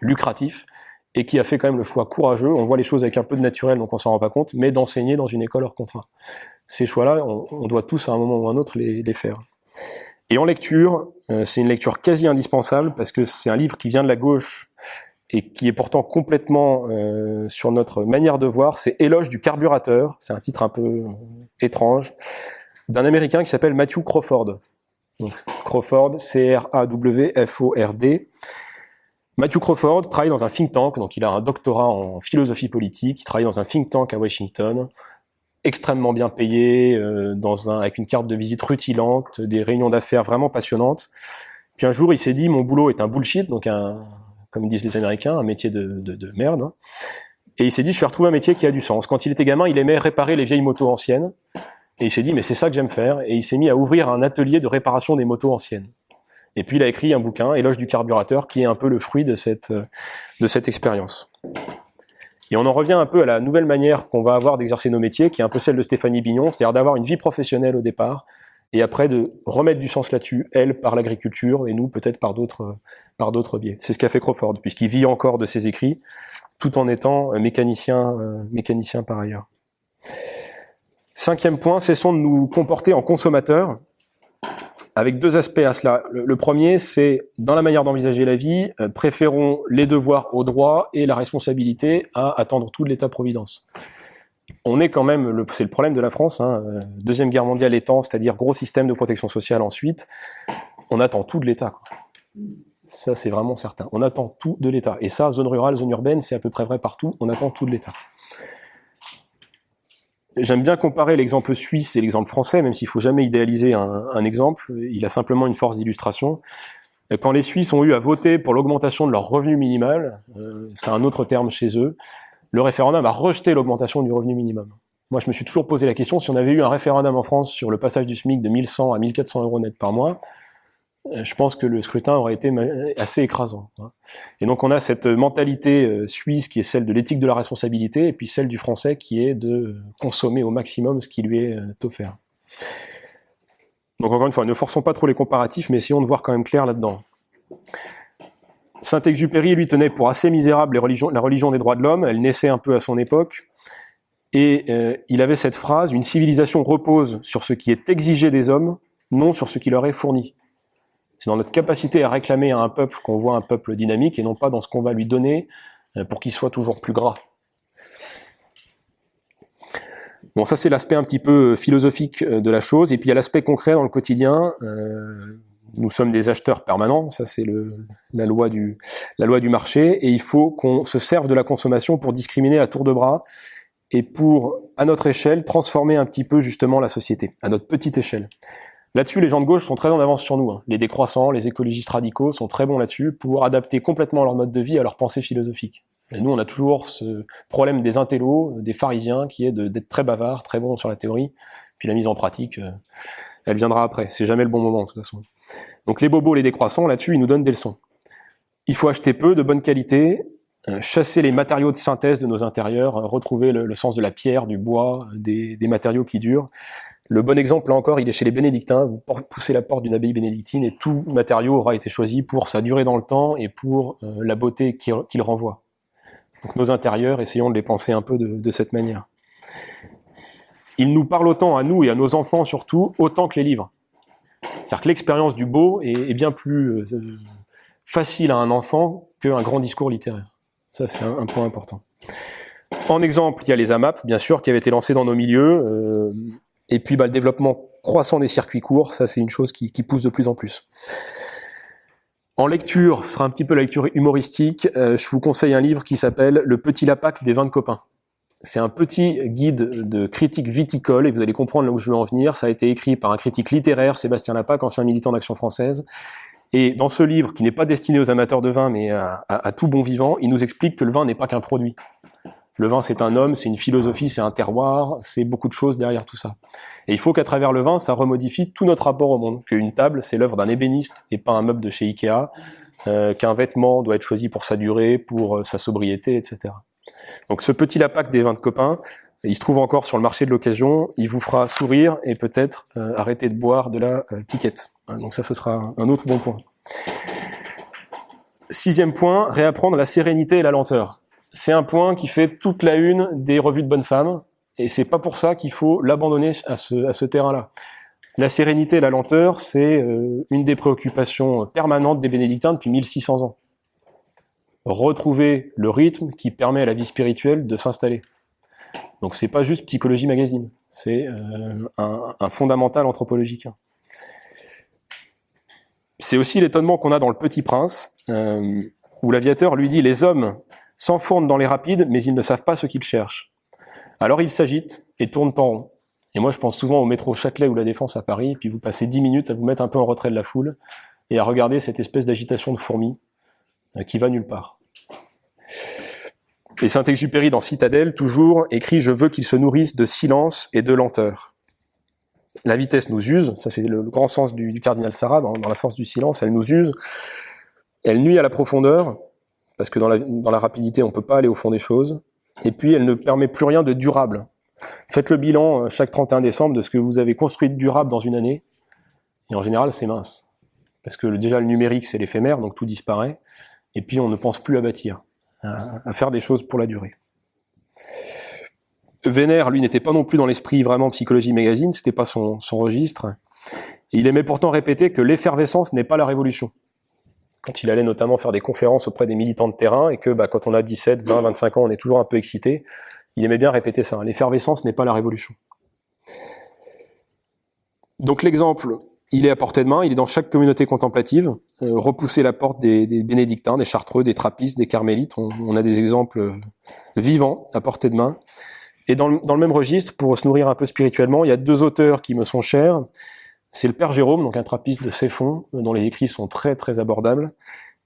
lucratif, et qui a fait quand même le choix courageux, on voit les choses avec un peu de naturel, donc on s'en rend pas compte, mais d'enseigner dans une école hors contrat. Ces choix-là, on, doit tous à un moment ou à un autre les, faire. Et en lecture, euh, c'est une lecture quasi indispensable parce que c'est un livre qui vient de la gauche et qui est pourtant complètement euh, sur notre manière de voir. C'est Éloge du carburateur, c'est un titre un peu euh, étrange, d'un Américain qui s'appelle Matthew Crawford. Donc, Crawford, C-R-A-W-F-O-R-D. Matthew Crawford travaille dans un think tank, donc il a un doctorat en philosophie politique, il travaille dans un think tank à Washington, extrêmement bien payé, euh, dans un, avec une carte de visite rutilante, des réunions d'affaires vraiment passionnantes. Puis un jour, il s'est dit, mon boulot est un bullshit, donc un, comme disent les Américains, un métier de, de, de merde. Hein. Et il s'est dit, je vais retrouver un métier qui a du sens. Quand il était gamin, il aimait réparer les vieilles motos anciennes. Et il s'est dit, mais c'est ça que j'aime faire. Et il s'est mis à ouvrir un atelier de réparation des motos anciennes. Et puis il a écrit un bouquin, Éloge du carburateur, qui est un peu le fruit de cette, de cette expérience. Et on en revient un peu à la nouvelle manière qu'on va avoir d'exercer nos métiers, qui est un peu celle de Stéphanie Bignon, c'est-à-dire d'avoir une vie professionnelle au départ, et après de remettre du sens là-dessus, elle par l'agriculture, et nous peut-être par d'autres par d'autres biais. C'est ce qu'a fait Crawford, puisqu'il vit encore de ses écrits, tout en étant mécanicien, euh, mécanicien par ailleurs. Cinquième point, cessons de nous comporter en consommateurs avec deux aspects à cela. Le, premier, c'est dans la manière d'envisager la vie, euh, préférons les devoirs aux droits et la responsabilité à attendre tout de l'État-providence. On est quand même, c'est le problème de la France, hein, euh, deuxième guerre mondiale étant, c'est-à-dire gros système de protection sociale ensuite, on attend tout de l'État. Ça, c'est vraiment certain. On attend tout de l'État. Et ça, zone rurale, zone urbaine, c'est à peu près vrai partout. On attend tout de l'État. J'aime bien comparer l'exemple suisse et l'exemple français, même s'il faut jamais idéaliser un, exemple. Il a simplement une force d'illustration. Quand les Suisses ont eu à voter pour l'augmentation de leur revenu minimal, euh, c'est un autre terme chez eux, le référendum a rejeté l'augmentation du revenu minimum. Moi, je me suis toujours posé la question, si on avait eu un référendum en France sur le passage du SMIC de 1100 à 1400 euros net par mois, euh, je pense que le scrutin aurait été assez écrasant. Et donc on a cette mentalité euh, suisse qui est celle de l'éthique de la responsabilité, et puis celle du français qui est de consommer au maximum ce qui lui est euh, offert. Donc encore une fois, ne forçons pas trop les comparatifs, mais essayons de voir quand même clair là-dedans. Saint-Exupéry, lui, tenait pour assez misérable la religion des droits de l'homme, elle naissait un peu à son époque, et il avait cette phrase, une civilisation repose sur ce qui est exigé des hommes, non sur ce qui leur est fourni. C'est dans notre capacité à réclamer à un peuple qu'on voit un peuple dynamique et non pas dans ce qu'on va lui donner euh, pour qu'il soit toujours plus gras. Bon, ça c'est l'aspect un petit peu philosophique euh, de la chose, et puis il y a l'aspect concret dans le quotidien. Euh, nous sommes des acheteurs permanents, ça c'est la loi du marché, et il faut qu'on se serve de la consommation pour discriminer à tour de bras et pour, à notre échelle, transformer un petit peu justement la société, à notre petite échelle. Là-dessus, les gens de gauche sont très en avance sur nous. Hein. Les décroissants, les écologistes radicaux sont très bons là-dessus pour adapter complètement leur mode de vie à leur pensée philosophique. Nous, on a toujours ce problème des intellos, des pharisiens, qui est d'être très bavards, très bons sur la théorie, puis la mise en pratique, euh, elle viendra après. C'est jamais le bon moment, de toute façon. Donc les bobos, les décroissants, là-dessus, ils nous donnent des leçons. Il faut acheter peu, de bonne qualité, euh, chasser les matériaux de synthèse de nos intérieurs, euh, retrouver le, sens de la pierre, du bois, des matériaux qui durent, le bon exemple, là encore, il est chez les bénédictins. Vous poussez la porte d'une abbaye bénédictine et tout matériau aura été choisi pour sa durée dans le temps et pour euh, la beauté qu'il renvoie. Donc nos intérieurs, essayons de les penser un peu de, cette manière. Il nous parle autant à nous et à nos enfants surtout, autant que les livres. C'est-à-dire que l'expérience du beau est, bien plus euh, facile à un enfant qu'un grand discours littéraire. Ça, c'est un, point important. En exemple, il y a les AMAP, bien sûr, qui avaient été lancés dans nos milieux. Euh, et puis bah, le développement croissant des circuits courts, ça c'est une chose qui, pousse de plus en plus. En lecture, ce sera un petit peu la lecture humoristique, euh, je vous conseille un livre qui s'appelle Le Petit Lapac des vins de copains. C'est un petit guide de critique viticole, et vous allez comprendre là où je veux en venir. Ça a été écrit par un critique littéraire, Sébastien Lapac, ancien militant d'Action française. Et dans ce livre, qui n'est pas destiné aux amateurs de vin, mais à tout bon vivant, il nous explique que le vin n'est pas qu'un produit. Le vin, c'est un homme, c'est une philosophie, c'est un terroir, c'est beaucoup de choses derrière tout ça. Et il faut qu'à travers le vin, ça remodifie tout notre rapport au monde. Qu'une table, c'est l'œuvre d'un ébéniste et pas un meuble de chez Ikea. Euh, qu'un vêtement doit être choisi pour sa durée, pour euh, sa sobriété, etc. Donc ce petit lapac des vins de copains, il se trouve encore sur le marché de l'occasion, il vous fera sourire et peut-être euh, arrêter de boire de la piquette. Hein, donc ça, ce sera un autre bon point. Sixième point, réapprendre la sérénité et la lenteur c'est un point qui fait toute la une des revues de bonnes femmes, et c'est pas pour ça qu'il faut l'abandonner à ce, terrain-là. La sérénité la lenteur, c'est euh, une des préoccupations permanentes des bénédictins depuis 1600 ans. Retrouver le rythme qui permet à la vie spirituelle de s'installer. Donc c'est pas juste psychologie magazine, c'est euh, un, fondamental anthropologique. C'est aussi l'étonnement qu'on a dans Le Petit Prince, euh, où l'aviateur lui dit les hommes s'enfournent dans les rapides, mais ils ne savent pas ce qu'ils cherchent. Alors ils s'agitent et tournent en rond. Et moi, je pense souvent au métro Châtelet ou la Défense à Paris, puis vous passez dix minutes à vous mettre un peu en retrait de la foule et à regarder cette espèce d'agitation de fourmis euh, qui va nulle part. Et Saint-Exupéry dans Citadelle, toujours, écrit « Je veux qu'ils se nourrissent de silence et de lenteur ». La vitesse nous use, ça c'est le, grand sens du, cardinal Sarah, dans, la force du silence, elle nous use, elle nuit à la profondeur, parce que dans la, rapidité, on ne peut pas aller au fond des choses. Et puis, elle ne permet plus rien de durable. Faites le bilan euh, chaque 31 décembre de ce que vous avez construit de durable dans une année. Et en général, c'est mince. Parce que déjà, le numérique, c'est l'éphémère, donc tout disparaît. Et puis, on ne pense plus à bâtir, à, faire des choses pour la durée. Vénère, lui, n'était pas non plus dans l'esprit vraiment psychologie magazine, c'était pas son, registre. Il aimait pourtant répéter que l'effervescence n'est pas la révolution quand il allait notamment faire des conférences auprès des militants de terrain et que bah, quand on a 17, 20, 25 ans, on est toujours un peu excité, il aimait bien répéter ça. L'effervescence n'est pas la révolution. Donc l'exemple il est à portée de main, il est dans chaque communauté contemplative. Euh, repousser la porte des, bénédictins, des chartreux, des trappistes, des carmélites, on, a des exemples vivants à portée de main. Et dans le, même registre, pour se nourrir un peu spirituellement, il y a deux auteurs qui me sont chers. C'est le Père Jérôme, donc un trappiste de Céphon, dont les écrits sont très très abordables,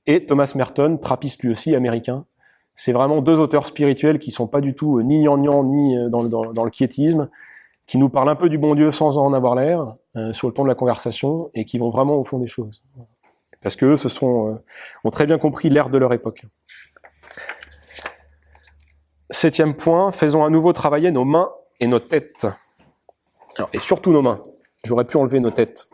et Thomas Merton, trappiste lui aussi américain. C'est vraiment deux auteurs spirituels qui sont pas du tout ni gnangnan ni dans, dans le quiétisme, qui nous parlent un peu du bon Dieu sans en avoir l'air, euh, sur le ton de la conversation, et qui vont vraiment au fond des choses. Parce que eux se sont, euh, ont très bien compris l'ère de leur époque. Septième point, faisons à nouveau travailler nos mains et nos têtes. et surtout nos mains. J'aurais pu enlever nos têtes.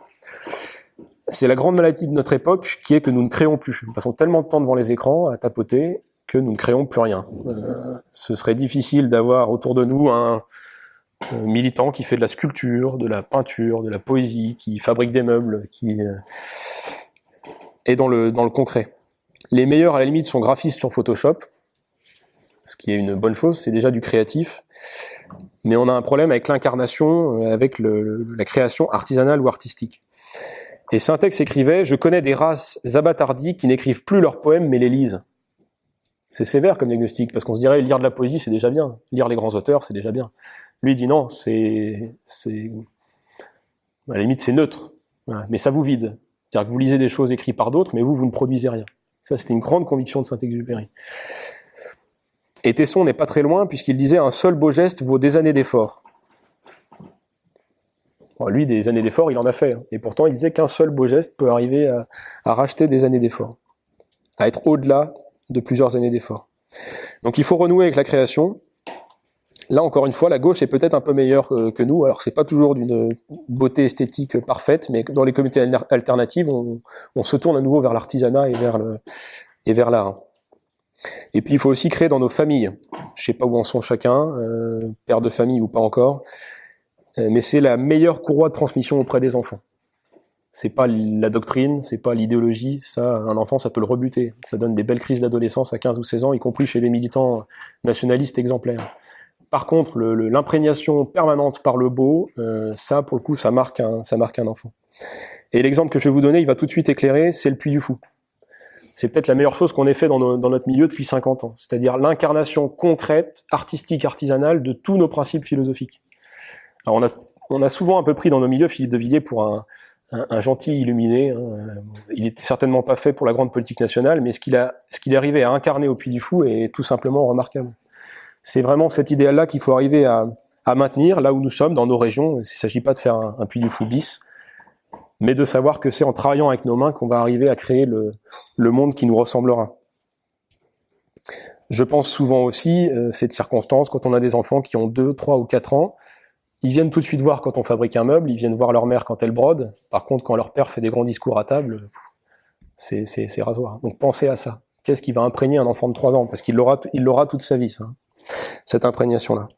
C'est la grande maladie de notre époque qui est que nous ne créons plus. Nous passons tellement de temps devant les écrans à tapoter que nous ne créons plus rien. Euh, ce serait difficile d'avoir autour de nous un, euh, militant qui fait de la sculpture, de la peinture, de la poésie, qui fabrique des meubles, qui euh, est dans le, dans le concret. Les meilleurs, à la limite, sont graphistes sur Photoshop, ce qui est une bonne chose, c'est déjà du créatif. Mais on a un problème avec l'incarnation, euh, avec le, la création artisanale ou artistique. Et Syntex écrivait, je connais des races abattardies qui n'écrivent plus leurs poèmes mais les lisent. C'est sévère comme diagnostic, parce qu'on se dirait, lire de la poésie, c'est déjà bien. Lire les grands auteurs, c'est déjà bien. Lui dit non, c'est, à la limite, c'est neutre. Mais ça vous vide. C'est-à-dire que vous lisez des choses écrites par d'autres, mais vous, vous ne produisez rien. Ça, c'était une grande conviction de Saint-Exupéry. Et Tesson n'est pas très loin, puisqu'il disait un seul beau geste vaut des années d'efforts. lui, des années d'efforts, il en a fait. Hein. Et pourtant, il disait qu'un seul beau geste peut arriver à, racheter des années d'efforts, à être au-delà de plusieurs années d'efforts. Donc il faut renouer avec la création, Là, encore une fois, la gauche est peut-être un peu meilleure que, nous. Alors, c'est pas toujours d'une beauté esthétique parfaite, mais dans les communautés alternatives, on, se tourne à nouveau vers l'artisanat et vers l'art. Et puis, il faut aussi créer dans nos familles. Je sais pas où en sont chacun, euh, père de famille ou pas encore, euh, mais c'est la meilleure courroie de transmission auprès des enfants. C'est pas la doctrine, c'est pas l'idéologie. Ça, un enfant, ça peut le rebuter. Ça donne des belles crises d'adolescence à 15 ou 16 ans, y compris chez les militants nationalistes exemplaires. Par contre, l'imprégnation permanente par le beau, euh, ça, pour le coup, ça marque un, ça marque un enfant. Et l'exemple que je vais vous donner, il va tout de suite éclairer, c'est le Puy du Fou. C'est peut-être la meilleure chose qu'on ait fait dans, notre milieu depuis 50 ans, c'est-à-dire l'incarnation concrète, artistique, artisanale de tous nos principes philosophiques. Alors on a, souvent un peu pris dans nos milieux Philippe de Villiers pour un, un, gentil illuminé. Hein. Il était certainement pas fait pour la grande politique nationale, mais ce qu'il a, ce qu'il est arrivé à incarner au Puy du Fou est tout simplement remarquable. C'est vraiment cet idéal-là qu'il faut arriver à, maintenir là où nous sommes, dans nos régions. Il ne s'agit pas de faire un, puits du fou bis, mais de savoir que c'est en travaillant avec nos mains qu'on va arriver à créer le, monde qui nous ressemblera. Je pense souvent aussi, euh, cette circonstance, quand on a des enfants qui ont 2, 3 ou 4 ans, ils viennent tout de suite voir quand on fabrique un meuble, ils viennent voir leur mère quand elle brode. Par contre, quand leur père fait des grands discours à table, c'est rasoir. Donc pensez à ça. Qu'est-ce qui va imprégner un enfant de 3 ans? Parce qu'il l'aura il l'aura toute sa vie, ça cette imprégnation-là.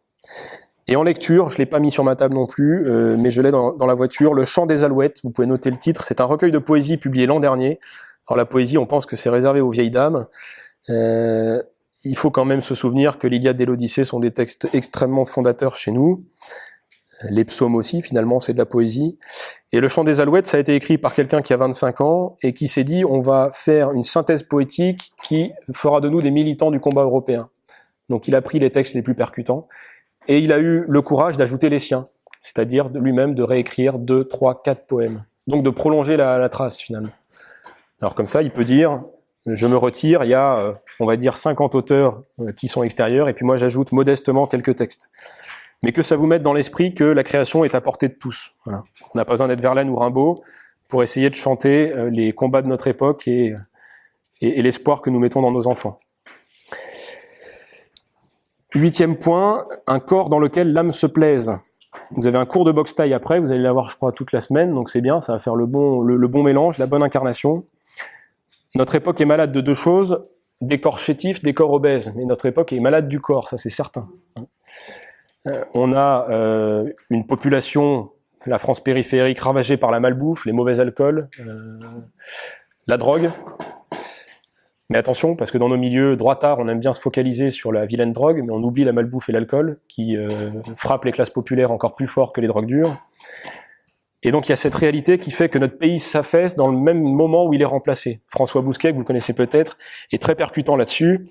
Et en lecture, je l'ai pas mis sur ma table non plus, euh, mais je l'ai dans, la voiture, Le Chant des Alouettes, vous pouvez noter le titre, c'est un recueil de poésie publié l'an dernier. Alors la poésie, on pense que c'est réservé aux vieilles dames. Euh, il faut quand même se souvenir que l'Iliade et l'Odyssée sont des textes extrêmement fondateurs chez nous. Les psaumes aussi, finalement, c'est de la poésie. Et le chant des alouettes, ça a été écrit par quelqu'un qui a 25 ans et qui s'est dit, on va faire une synthèse poétique qui fera de nous des militants du combat européen. Donc il a pris les textes les plus percutants et il a eu le courage d'ajouter les siens, c'est-à-dire lui-même de réécrire deux, trois, quatre poèmes. Donc de prolonger la, trace finalement. Alors comme ça, il peut dire je me retire, il y a, euh, on va dire, 50 auteurs euh, qui sont extérieurs, et puis moi j'ajoute modestement quelques textes. Mais que ça vous mette dans l'esprit que la création est à portée de tous. Voilà. On n'a pas besoin d'être Verlaine ou Rimbaud pour essayer de chanter euh, les combats de notre époque et, et l'espoir que nous mettons dans nos enfants. Huitième point, un corps dans lequel l'âme se plaise. Vous avez un cours de boxe taille après, vous allez l'avoir, je crois, toute la semaine, donc c'est bien, ça va faire le bon, mélange, la bonne incarnation. Notre époque est malade de deux choses, des corps chétifs, des corps obèses. Mais notre époque est malade du corps, ça c'est certain. Euh, on a euh, une population, la France périphérique, ravagée par la malbouffe, les mauvais alcools, euh, la drogue, mais attention, parce que dans nos milieux droitards, on aime bien se focaliser sur la vilaine drogue, mais on oublie la malbouffe et l'alcool, qui euh, frappent les classes populaires encore plus fort que les drogues dures. Et donc il y a cette réalité qui fait que notre pays s'affaisse dans le même moment où il est remplacé. François Bousquet, que vous connaissez peut-être, est très percutant là-dessus.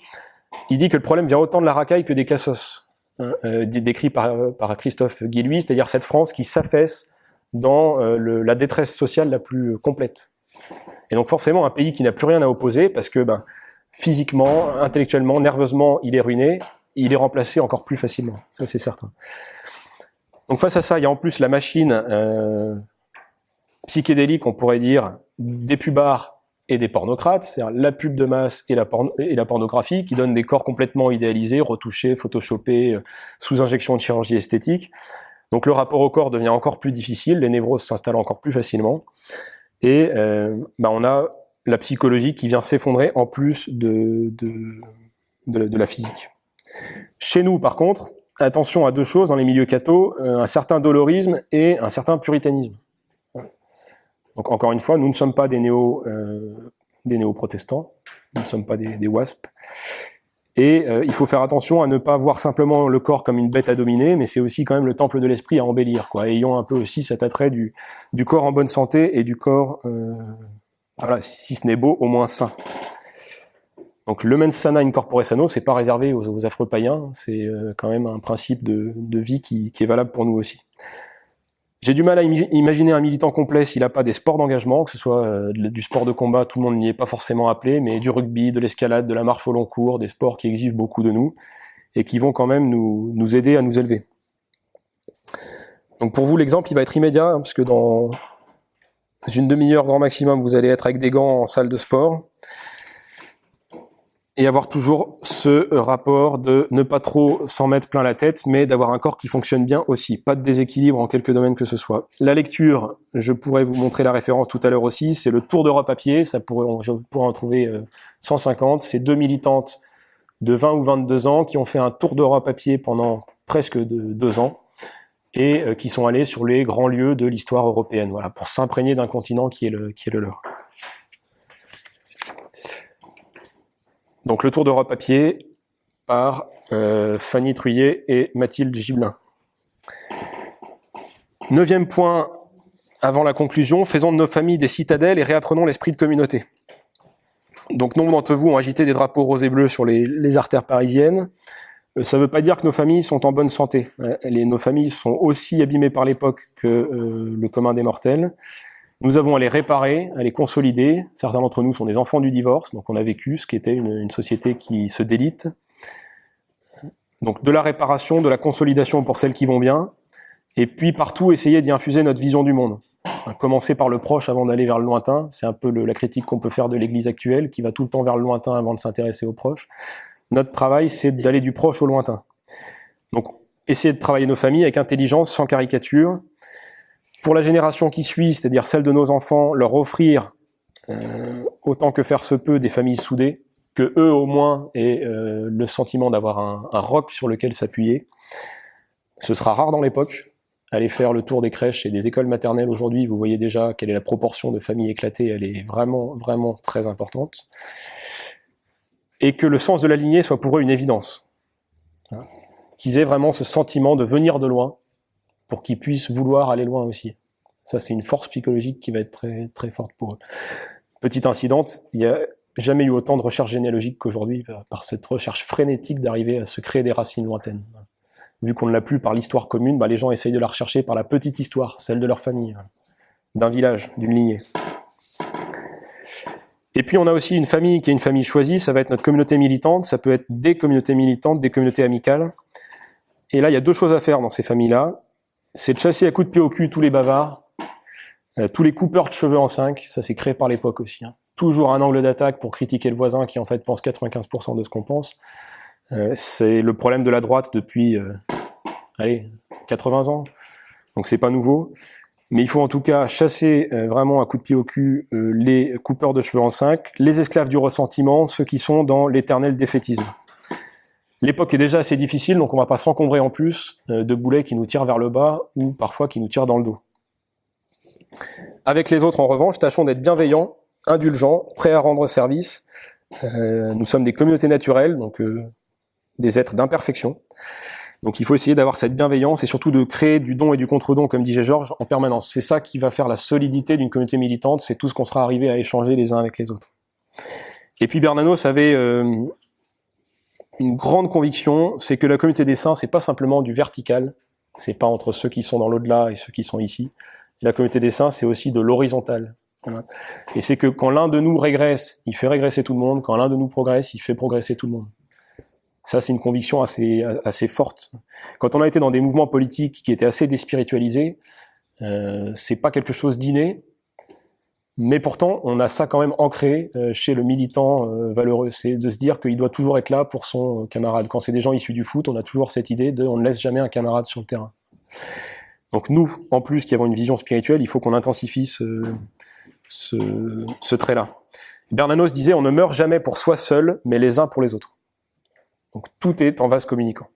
Il dit que le problème vient autant de la racaille que des cassos, hein, euh, décrit par, par Christophe Guillouis, c'est-à-dire cette France qui s'affaisse dans euh, la détresse sociale la plus complète. Et donc forcément un pays qui n'a plus rien à opposer parce que ben, physiquement, intellectuellement, nerveusement, il est ruiné, il est remplacé encore plus facilement. Ça c'est certain. Donc face à ça, il y a en plus la machine euh, psychédélique, on pourrait dire, des pubards et des pornocrates, c'est-à-dire la pub de masse et la, pornographie, qui donnent des corps complètement idéalisés, retouchés, photoshopés, euh, sous injection de chirurgie esthétique. Donc le rapport au corps devient encore plus difficile, les névroses s'installent encore plus facilement, et euh, bah on a la psychologie qui vient s'effondrer en plus de, de, de, la physique. Chez nous, par contre, attention à deux choses dans les milieux cathos, euh, un certain dolorisme et un certain puritanisme. Donc encore une fois, nous ne sommes pas des néo euh, des néo-protestants, nous ne sommes pas des, des. Et euh, il faut faire attention à ne pas voir simplement le corps comme une bête à dominer, mais c'est aussi quand même le temple de l'esprit à embellir. Quoi. Ayons un peu aussi cet attrait du, corps en bonne santé et du corps, voilà, si, ce n'est beau, au moins sain. Donc le mens sana in corpore sano, c'est pas réservé aux, affreux païens, c'est euh, quand même un principe de, vie qui, est valable pour nous aussi. J'ai du mal à imaginer un militant complet s'il n'a pas des sports d'engagement, que ce soit euh, du sport de combat, tout le monde n'y est pas forcément appelé, mais du rugby, de l'escalade, de la marche au long cours, des sports qui exigent beaucoup de nous et qui vont quand même nous, nous aider à nous élever. Donc pour vous, l'exemple, il va être immédiat, hein, parce que dans une demi-heure grand maximum, vous allez être avec des gants en salle de sport et avoir toujours ce euh, rapport de ne pas trop s'en mettre plein la tête, mais d'avoir un corps qui fonctionne bien aussi, pas de déséquilibre en quelques domaines que ce soit. La lecture, je pourrais vous montrer la référence tout à l'heure aussi, c'est le Tour d'Europe à pied, ça pourrait, je pourrais en trouver 150, euh, c'est deux militantes de 20 ou 22 ans qui ont fait un Tour d'Europe à pied pendant presque deux ans et euh, qui sont allés sur les grands lieux de l'histoire européenne, voilà, pour s'imprégner d'un continent qui est le leur. Donc le tour d'Europe à pied par euh, Fanny Truyet et Mathilde Gibelin. Neuvième point avant la conclusion, faisons de nos familles des citadelles et réapprenons l'esprit de communauté. Donc nombre d'entre vous ont agité des drapeaux roses et bleus sur les, artères parisiennes. Euh, ça ne veut pas dire que nos familles sont en bonne santé. Euh, nos familles sont aussi abîmées par l'époque que le commun des mortels. Nous avons à les réparer, à les consolider. Certains d'entre nous sont des enfants du divorce, donc on a vécu ce qui était une, société qui se délite. Donc de la réparation, de la consolidation pour celles qui vont bien, et puis partout essayer d'y infuser notre vision du monde. Commencer par le proche avant d'aller vers le lointain, c'est un peu la critique qu'on peut faire de l'Église actuelle, qui va tout le temps vers le lointain avant de s'intéresser au proche. Notre travail, c'est d'aller du proche au lointain. Donc essayer de travailler nos familles avec intelligence, sans caricature, pour la génération qui suit, c'est-à-dire celle de nos enfants, leur offrir euh, autant que faire se peut des familles soudées, que eux au moins aient euh, le sentiment d'avoir un, un, roc sur lequel s'appuyer. Ce sera rare dans l'époque. Allez faire le tour des crèches et des écoles maternelles aujourd'hui, vous voyez déjà quelle est la proportion de familles éclatées, elle est vraiment, vraiment très importante. Et que le sens de la lignée soit pour eux une évidence. Hein. Qu'ils aient vraiment ce sentiment de venir de loin, pour qu'ils puissent vouloir aller loin aussi. Ça, c'est une force psychologique qui va être très, très forte pour eux. Petite incidente, il n'y a jamais eu autant de recherche généalogique qu'aujourd'hui par cette recherche frénétique d'arriver à se créer des racines lointaines. Vu qu'on ne l'a plus par l'histoire commune, bah, les gens essayent de la rechercher par la petite histoire, celle de leur famille, d'un village, d'une lignée. Et puis on a aussi une famille qui est une famille choisie, ça va être notre communauté militante, ça peut être des communautés militantes, des communautés amicales. Et là, il y a deux choses à faire dans ces familles-là c'est de chasser à coups de pied au cul tous les bavards, euh, tous les coupeurs de cheveux en 5, ça c'est créé par l'époque aussi. Hein. Toujours un angle d'attaque pour critiquer le voisin qui en fait pense 95% de ce qu'on pense. Euh, c'est le problème de la droite depuis, euh, allez, 80 ans. Donc c'est pas nouveau. Mais il faut en tout cas chasser vraiment à coups de pied au cul les coupeurs de cheveux en 5, les esclaves du ressentiment, ceux qui sont dans l'éternel défaitisme. L'époque est déjà assez difficile, donc on va pas s'encombrer en plus euh, de boulets qui nous tirent vers le bas ou parfois qui nous tirent dans le dos. Avec les autres, en revanche, tâchons d'être bienveillants, indulgents, prêts à rendre service. Euh, nous sommes des communautés naturelles, donc euh, des êtres d'imperfection. Donc il faut essayer d'avoir cette bienveillance et surtout de créer du don et du contre-don, comme disait Georges, en permanence. C'est ça qui va faire la solidité d'une communauté militante, c'est tout ce qu'on sera arrivé à échanger les uns avec les autres. Et puis Bernanos avait euh, une grande conviction, c'est que la communauté des saints, c'est pas simplement du vertical, c'est pas entre ceux qui sont dans l'au-delà et ceux qui sont ici. la communauté des saints, c'est aussi de l'horizontal. Et c'est que quand l'un de nous régresse, il fait régresser tout le monde, quand l'un de nous progresse, il fait progresser tout le monde. Ça, c'est une conviction assez, assez forte. Quand on a été dans des mouvements politiques qui étaient assez déspiritualisés, euh, c'est pas quelque chose d'inné, mais pourtant, on a ça quand même ancré euh, chez le militant euh, valeureux, c'est de se dire qu'il doit toujours être là pour son camarade. Quand c'est des gens issus du foot, on a toujours cette idée de on ne laisse jamais un camarade sur le terrain. Donc nous, en plus qui avons une vision spirituelle, il faut qu'on intensifie ce, ce, ce trait-là. Bernanos disait on ne meurt jamais pour soi seul, mais les uns pour les autres. Donc tout est en vase communicant.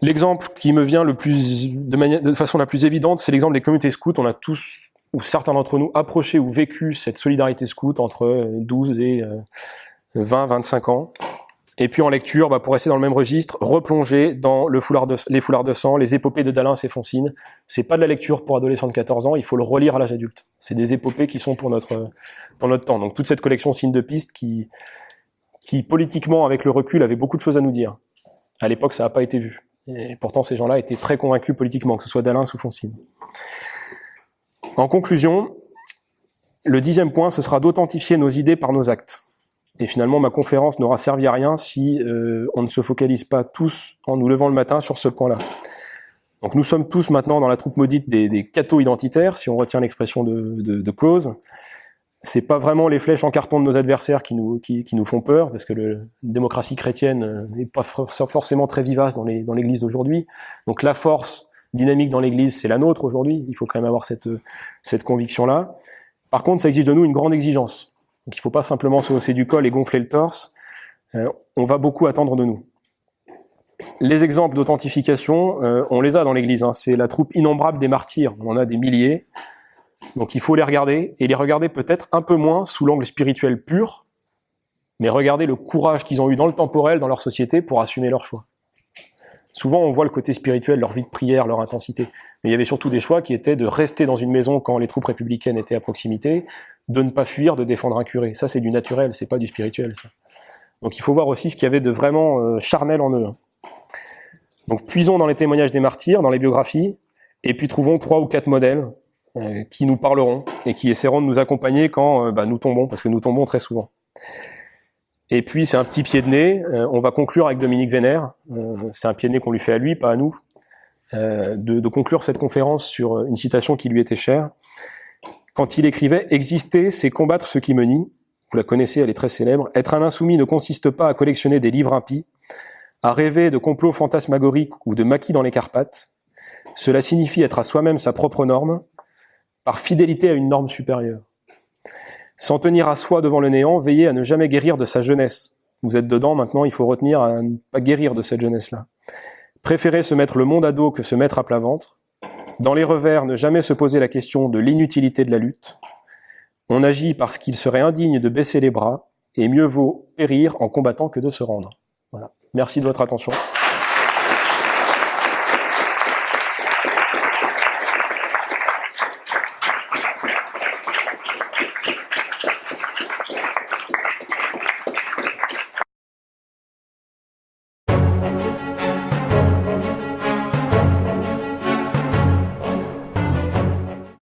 L'exemple qui me vient le plus, de, manière, de façon la plus évidente, c'est l'exemple des communautés scouts. On a tous, ou certains d'entre nous, approché ou vécu cette solidarité scout entre 12 et 20, euh, 25 ans. Et puis en lecture, bah, pour rester dans le même registre, replonger dans le foulard de, les foulards de sang, les épopées de Dalin et Foncine. C'est pas de la lecture pour adolescents de 14 ans, il faut le relire à l'âge adulte. C'est des épopées qui sont pour notre, dans notre temps. Donc toute cette collection signe de piste qui, qui politiquement, avec le recul, avait beaucoup de choses à nous dire. À l'époque, ça n'a pas été vu. Et pourtant, ces gens-là étaient très convaincus politiquement, que ce soit d'Alain ou Foncine. En conclusion, le dixième point, ce sera d'authentifier nos idées par nos actes. Et finalement, ma conférence n'aura servi à rien si euh, on ne se focalise pas tous en nous levant le matin sur ce point-là. Donc nous sommes tous maintenant dans la troupe maudite des, des cathos identitaires, si on retient l'expression de, de, de Close c'est pas vraiment les flèches en carton de nos adversaires qui nous, qui, nous font peur, parce que la démocratie chrétienne n'est pas forcément très vivace dans les dans l'Église d'aujourd'hui. Donc la force dynamique dans l'Église, c'est la nôtre aujourd'hui. Il faut quand même avoir cette cette conviction-là. Par contre, ça exige de nous une grande exigence. Donc il faut pas simplement se hausser du col et gonfler le torse. Euh, on va beaucoup attendre de nous. Les exemples d'authentification, euh, on les a dans l'Église. Hein. C'est la troupe innombrable des martyrs. On en a des milliers. Donc il faut les regarder, et les regarder peut-être un peu moins sous l'angle spirituel pur, mais regarder le courage qu'ils ont eu dans le temporel, dans leur société, pour assumer leur choix. Souvent, on voit le côté spirituel, leur vie de prière, leur intensité. Mais il y avait surtout des choix qui étaient de rester dans une maison quand les troupes républicaines étaient à proximité, de ne pas fuir, de défendre un curé. Ça, c'est du naturel, c'est pas du spirituel, ça. Donc il faut voir aussi ce qu'il y avait de vraiment euh, charnel en eux. Hein. Donc puisons dans les témoignages des martyrs, dans les biographies, et puis trouvons trois ou quatre modèles euh, qui nous parleront et qui essaieront de nous accompagner quand euh, bah, nous tombons, parce que nous tombons très souvent. Et puis c'est un petit pied de nez. Euh, on va conclure avec Dominique Vénère. c'est un pied de nez qu'on lui fait à lui, pas à nous. De, de, conclure cette conférence sur une citation qui lui était chère. Quand il écrivait « Exister, c'est combattre ce qui me nie », vous la connaissez, elle est très célèbre, « Être un insoumis ne consiste pas à collectionner des livres impies, à rêver de complots fantasmagoriques ou de maquis dans les Carpates. Cela signifie être à soi-même sa propre norme, par fidélité à une norme supérieure. S'en tenir à soi devant le néant, veiller à ne jamais guérir de sa jeunesse. Vous êtes dedans maintenant, il faut retenir à ne pas guérir de cette jeunesse-là. Préférer se mettre le monde à dos que se mettre à plat ventre. Dans les revers, ne jamais se poser la question de l'inutilité de la lutte. On agit parce qu'il serait indigne de baisser les bras, et mieux vaut périr en combattant que de se rendre. Voilà. Merci de votre attention.